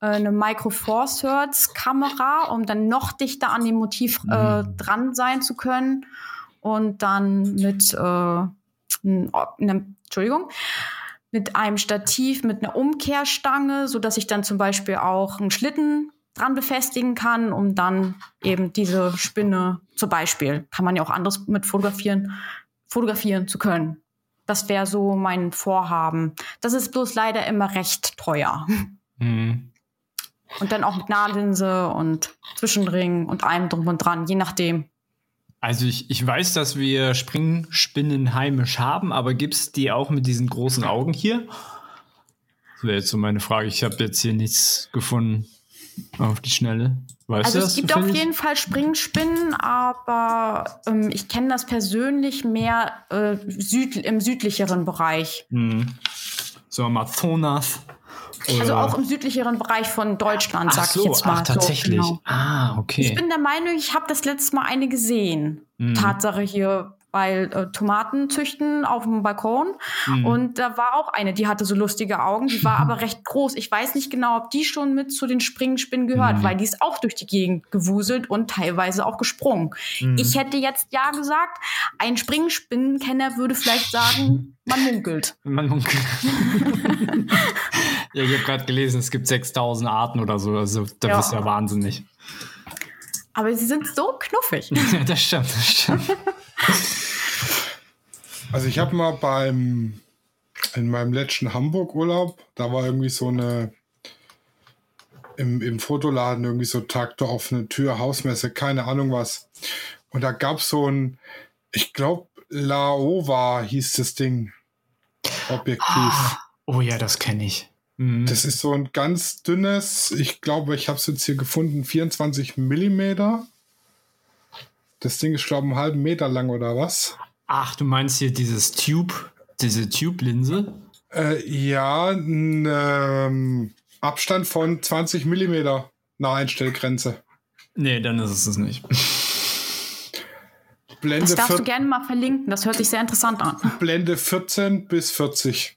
äh, eine Micro Four Thirds Kamera, um dann noch dichter an dem Motiv äh,
Mhm.
dran sein zu können. Und dann mit, äh, ne, Entschuldigung, mit einem Stativ, mit einer Umkehrstange, so dass ich dann zum Beispiel auch einen Schlitten dran befestigen kann, um dann eben diese Spinne, zum Beispiel, kann man ja auch anderes mit fotografieren, fotografieren zu können. Das wäre so mein Vorhaben. Das ist bloß leider immer recht teuer.
Mhm.
Und dann auch mit Nahlinse und Zwischenring und allem drum und dran, je nachdem.
Also ich, ich weiß, dass wir Springspinnen heimisch haben, aber gibt es die auch mit diesen großen Augen hier? Das wäre jetzt so meine Frage. Ich habe jetzt hier nichts gefunden auf die Schnelle. Weißt
Also es gibt auf jeden Fall Springspinnen, aber ähm, ich kenne das persönlich mehr äh, süd im südlicheren Bereich.
Mhm. So Amazonas.
Also
oder-
auch im südlicheren Bereich von Deutschland,
ach
sag
so,
ich jetzt mal.
ach, tatsächlich.
So, genau.
Ah, okay.
Ich bin der Meinung, ich habe das letzte Mal eine gesehen.
Mhm.
Tatsache hier bei äh, Tomaten züchten auf dem Balkon.
Mhm.
Und da war auch eine, die hatte so lustige Augen, die war aber recht groß. Ich weiß nicht genau, ob die schon mit zu den Springspinnen gehört,
Mhm.
weil die ist auch durch die Gegend gewuselt und teilweise auch gesprungen.
Mhm.
Ich hätte jetzt ja gesagt, ein Springspinnenkenner würde vielleicht sagen, man munkelt.
Man munkelt. ja, ich habe gerade gelesen, es gibt 6000 Arten oder so. Also, das
Ja.
ist ja wahnsinnig.
Aber sie sind so knuffig.
das stimmt, das stimmt.
Also ich habe mal beim in meinem letzten Hamburg-Urlaub, da war irgendwie so eine im, im Fotoladen irgendwie so Tag der offene Tür, Hausmesse, keine Ahnung was. Und da gab es so ein, ich glaube, Laowa hieß das Ding. Objektiv.
Oh ja, das kenne ich. Mhm.
Das ist so ein ganz dünnes, ich glaube, ich habe es jetzt hier gefunden, 24 Millimeter. Das Ding ist, glaube ich, einen halben Meter lang oder was?
Ach, du meinst hier dieses Tube, diese Tube-Linse?
Äh, ja, ein ähm, Abstand von 20 Millimeter Naheinstellgrenze.
Nee, dann ist es es nicht.
Blende,
Das darfst
vier-
du gerne mal verlinken. Das hört sich sehr interessant an.
Blende 14 bis 40.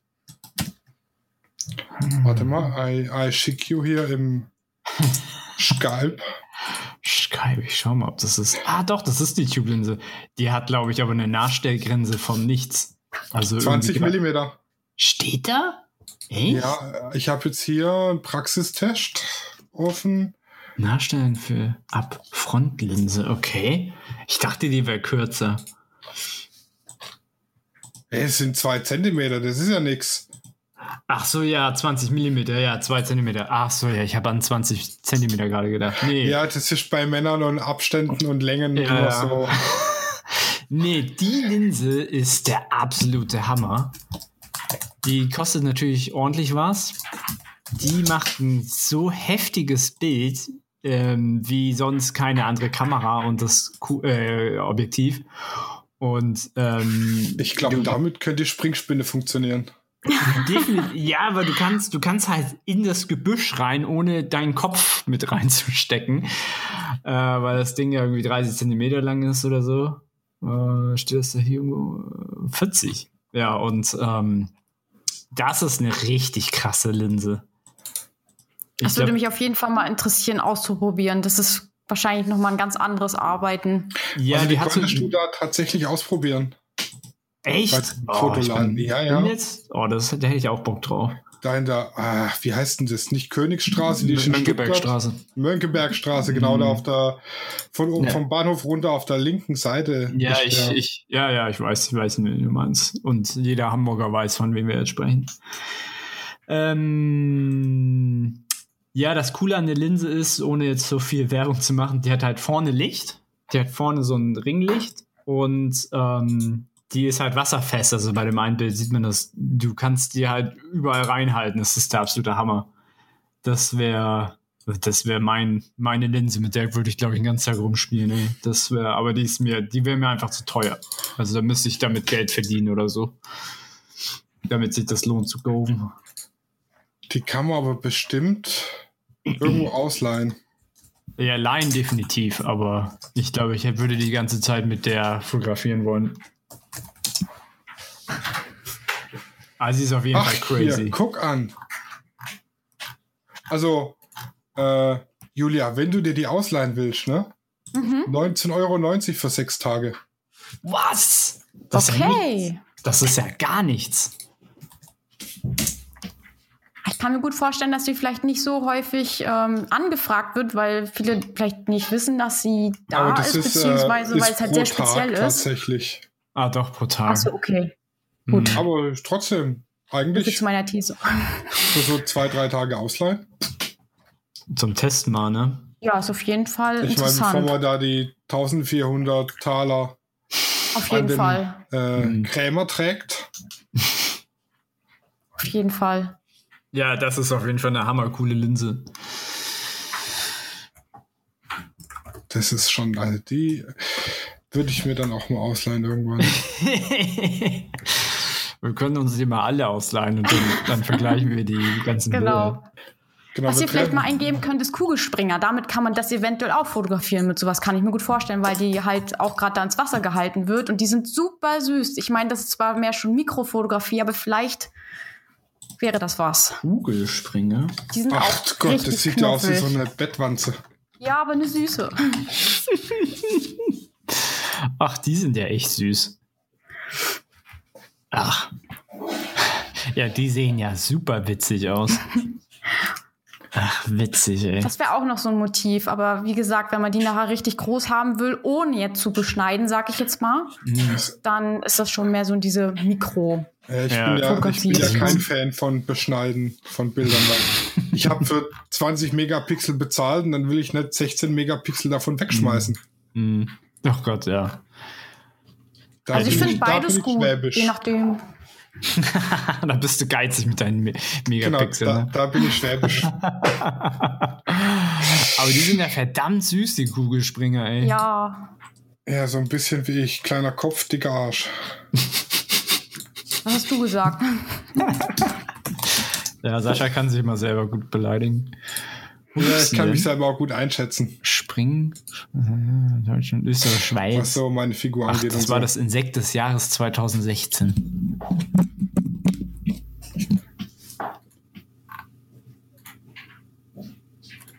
Warte mal, I, I schick you hier im Skype.
Skype, ich schau mal, ob das ist. Ah, doch, das ist die Tube-Linse. Die hat, glaube ich, aber eine Nachstellgrenze von nichts. Also
20
irgendwie-
Millimeter.
Steht da? Echt?
Ja, ich habe jetzt hier einen Praxistest offen.
Nachstellen für ab Frontlinse, okay. Ich dachte, die wäre kürzer.
Es sind zwei Zentimeter, das ist ja nix.
Ach so, ja, 20 Millimeter, ja, 2 Zentimeter. Ach so, ja, ich habe an 20 Zentimeter gerade gedacht. Nee,
Ja, das ist bei Männern und Abständen und Längen
Ja,
immer
ja.
so.
nee, die Linse ist der absolute Hammer. Die kostet natürlich ordentlich was. Die macht ein so heftiges Bild ähm, wie sonst keine andere Kamera und das äh, Objektiv. Und ähm,
Ich glaube, damit könnte die Springspinne funktionieren.
Definitiv, ja, aber du kannst, du kannst halt in das Gebüsch rein, ohne deinen Kopf mit reinzustecken, äh, weil das Ding ja irgendwie 30 Zentimeter lang ist oder so. Äh, steht das da hier irgendwo? Äh, 40. Ja, und ähm, das ist eine richtig krasse Linse. Ich
Das würde
glaub-
mich auf jeden Fall mal interessieren, auszuprobieren. Das ist wahrscheinlich noch mal ein ganz anderes Arbeiten.
ja,
also
die
die konntest du da tatsächlich ausprobieren.
Echt?
beim Fotoladen.
ich bin,
Ja, ja.
Bin jetzt? Oh, das, da hätte ich auch Bock drauf.
Da in der, ah, wie heißt denn das? Nicht Königsstraße, die.
Mönckebergstraße.
Mönckebergstraße, genau
Mhm.
da auf der, von oben
Ja.
vom Bahnhof runter auf der linken Seite.
Ja, ich,
der.
ich, ja, ja, ich weiß, ich weiß, wen du meinst. Und jeder Hamburger weiß, von wem wir jetzt sprechen. Ähm, ja, das Coole an der Linse ist, ohne jetzt so viel Werbung zu machen, die hat halt vorne Licht. Die hat vorne so ein Ringlicht und ähm, die ist halt wasserfest. Also bei dem einen Bild sieht man das. Du kannst die halt überall reinhalten. Das ist der absolute Hammer. Das wäre das wäre mein, meine Linse, mit der würde ich, glaube ich, den ganzen Tag rumspielen. Ey. Das wäre, aber die ist mir, die wäre mir einfach zu teuer. Also da müsste ich damit Geld verdienen oder so. Damit sich das lohnt zu kaufen.
Die kann man aber bestimmt irgendwo ausleihen.
Ja, Line definitiv, aber ich glaube, ich würde die ganze Zeit mit der fotografieren wollen. Ah, sie ist auf jeden
Ach,
Fall crazy.
hier, guck an. Also, Äh, Julia, wenn du dir die ausleihen willst, ne?
Mhm.
19,90 Euro für sechs Tage.
Was? Das Ist ja
Okay.
das ist ja gar nichts.
Ich kann mir gut vorstellen, dass sie vielleicht nicht so häufig ähm, angefragt wird, weil viele vielleicht nicht wissen, dass sie da ist, beziehungsweise
äh,
weil es halt sehr
Tag
speziell ist.
Tatsächlich.
Ah, doch, pro Tag.
Achso, okay.
Gut.
Aber trotzdem,
Das
eigentlich
ist meiner These.
für so zwei, drei Tage ausleihen.
Zum Testen mal, ne?
Ja, ist auf jeden Fall
Ich meine, bevor man da die 1400 Taler
auf
an
jeden
den
Fall.
äh,
Mhm.
Krämer trägt.
Auf jeden Fall.
Ja, das ist auf jeden Fall eine hammercoole Linse.
Das ist schon, also die würde ich mir dann auch mal ausleihen irgendwann.
wir können uns die mal alle ausleihen und dann, dann vergleichen wir die ganzen
Genau.
Bilder.
Genau,
Was
wir
ihr vielleicht mal eingeben könnt, ist Kugelspringer. Damit kann man das eventuell auch fotografieren. Mit sowas kann ich mir gut vorstellen, weil die halt auch gerade da ins Wasser gehalten wird. Und die sind super süß. Ich meine, das ist zwar mehr schon Mikrofotografie, aber vielleicht wäre das was.
Kugelspringer.
Die sind
Ach
auch
Gott, das sieht ja aus wie so eine Bettwanze.
Ja, aber eine süße.
Ach, die sind ja echt süß. Ach. Ja, die sehen ja super witzig aus. Ach, witzig, ey.
Das wäre auch noch so ein Motiv. Aber wie gesagt, wenn man die nachher richtig groß haben will, ohne jetzt zu beschneiden, sag ich jetzt mal, dann ist das schon mehr so diese Mikro.
Äh, ich,
Ja,
bin ja, ich bin ja kein Fan von Beschneiden von Bildern. Weil ich habe für 20 Megapixel bezahlt und dann will ich nicht 16 Megapixel davon wegschmeißen.
Hm. Ach Gott, ja.
Da
Also ich
bin
finde beides
ich
gut.
schwäbisch.
Je nachdem.
da bist du geizig mit deinen Me
Genau,
Megapixeln.
da,
ne?
da bin ich schwäbisch.
Aber die sind ja verdammt süß, die Kugelspringer, ey.
Ja.
ja, so ein bisschen wie ich, kleiner Kopf, dicker Arsch.
Was hast du gesagt?
Ja, Sascha kann sich mal selber gut beleidigen.
Ja, ich kann mich
denn?
selber auch gut einschätzen,
Springen, Deutschland, Österreich, Schweiz.
was so meine Figur
Ach,
angeht.
das war
so.
das Insekt des Jahres 2016.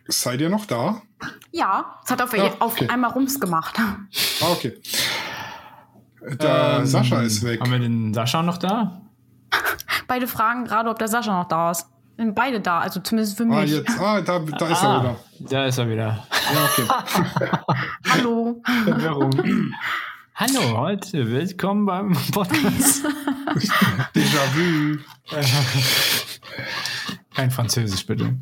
Seid ihr noch da?
Ja, es hat auf,
Ja,
auf
okay.
einmal Rums gemacht.
Ah, okay. Der
Ähm,
Sascha ist weg.
Haben wir den Sascha noch da?
Beide fragen gerade, ob der Sascha noch da ist. Sind beide da, also zumindest für
Ah,
mich.
jetzt, ah da, da ist er
Ah,
wieder.
da ist er wieder.
Ja, okay.
Hallo.
Warum? Hallo, heute willkommen beim Podcast.
Déjà-vu.
Kein Französisch, bitte.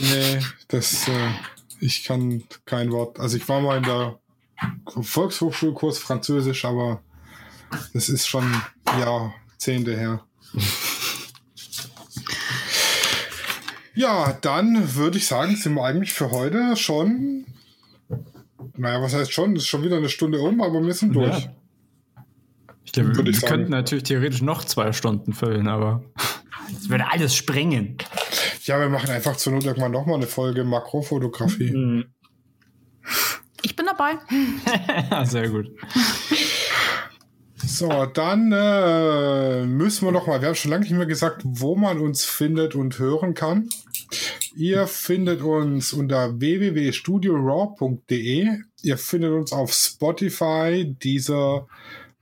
Nee, das, äh, ich kann kein Wort. Also ich war mal in der Volkshochschulkurs Französisch, aber das ist schon Jahrzehnte her. Ja, dann würde ich sagen, sind wir eigentlich für heute schon. Naja, was heißt schon? Es ist schon wieder eine Stunde um, aber wir sind durch.
Ja. Ich glaube, wir
ich
könnten natürlich theoretisch noch zwei Stunden füllen, aber es würde alles sprengen.
Ja, wir machen einfach zur Not irgendwann nochmal eine Folge Makrofotografie.
Ich bin dabei.
Sehr gut.
So, dann äh, müssen wir noch mal, wir haben schon lange nicht mehr gesagt, wo man uns findet und hören kann. Ihr findet uns unter www.studioraw.de. Ihr findet uns auf Spotify, dieser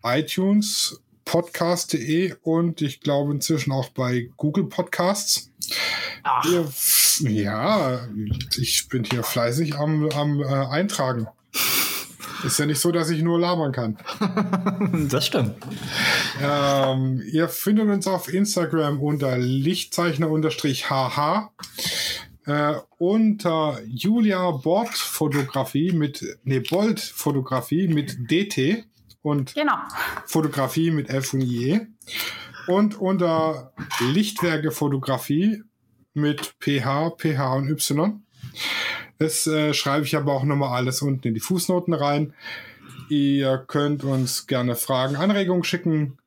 iTunes, Podcast.de und ich glaube inzwischen auch bei Google Podcasts. Ihr, ja, ich bin hier fleißig am, am äh, Eintragen. Ist ja nicht so, dass ich nur labern kann.
das stimmt.
Ähm, ihr findet uns auf Instagram unter Lichtzeichner-HH, äh, unter Julia Bord Fotografie mit, ne, Bold Fotografie mit DT und
Genau.
Fotografie mit F und IE und unter Lichtwerke Fotografie mit PH, PH und Y. Das äh, schreibe ich aber auch nochmal alles unten in die Fußnoten rein. Ihr könnt uns gerne Fragen, Anregungen schicken.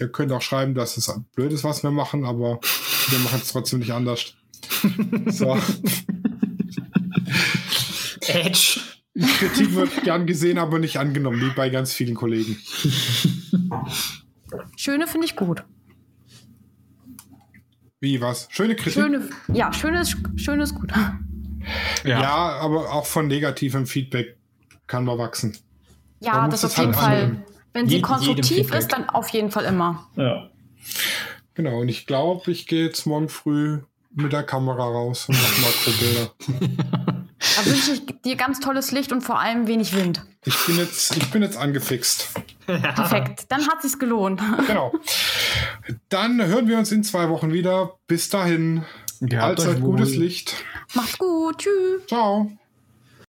Ihr könnt auch schreiben, dass es blöd ist, was wir machen, aber wir machen es trotzdem nicht anders. So.
Edge.
Kritik wird gern gesehen, aber nicht angenommen, wie bei ganz vielen Kollegen.
Schöne finde ich gut.
Wie was? Schöne Kritik?
Schöne, ja, schönes, schönes gut.
Ja. ja, aber auch von negativem Feedback kann man wachsen.
Ja, das auf jeden halt Fall. Annehmen. Wenn sie Je konstruktiv ist, dann auf jeden Fall immer.
Ja.
Genau, und ich glaube, ich gehe jetzt morgen früh mit der Kamera raus und mache Makrobilder.
Da wünsche ich dir ganz tolles Licht und vor allem wenig Wind.
Ich bin jetzt, ich bin jetzt angefixt.
Ja. Perfekt, dann hat sich's gelohnt.
Genau. Dann hören wir uns in zwei Wochen wieder. Bis dahin. Allzeit gutes Licht.
Macht's gut. Tschüss.
Ciao.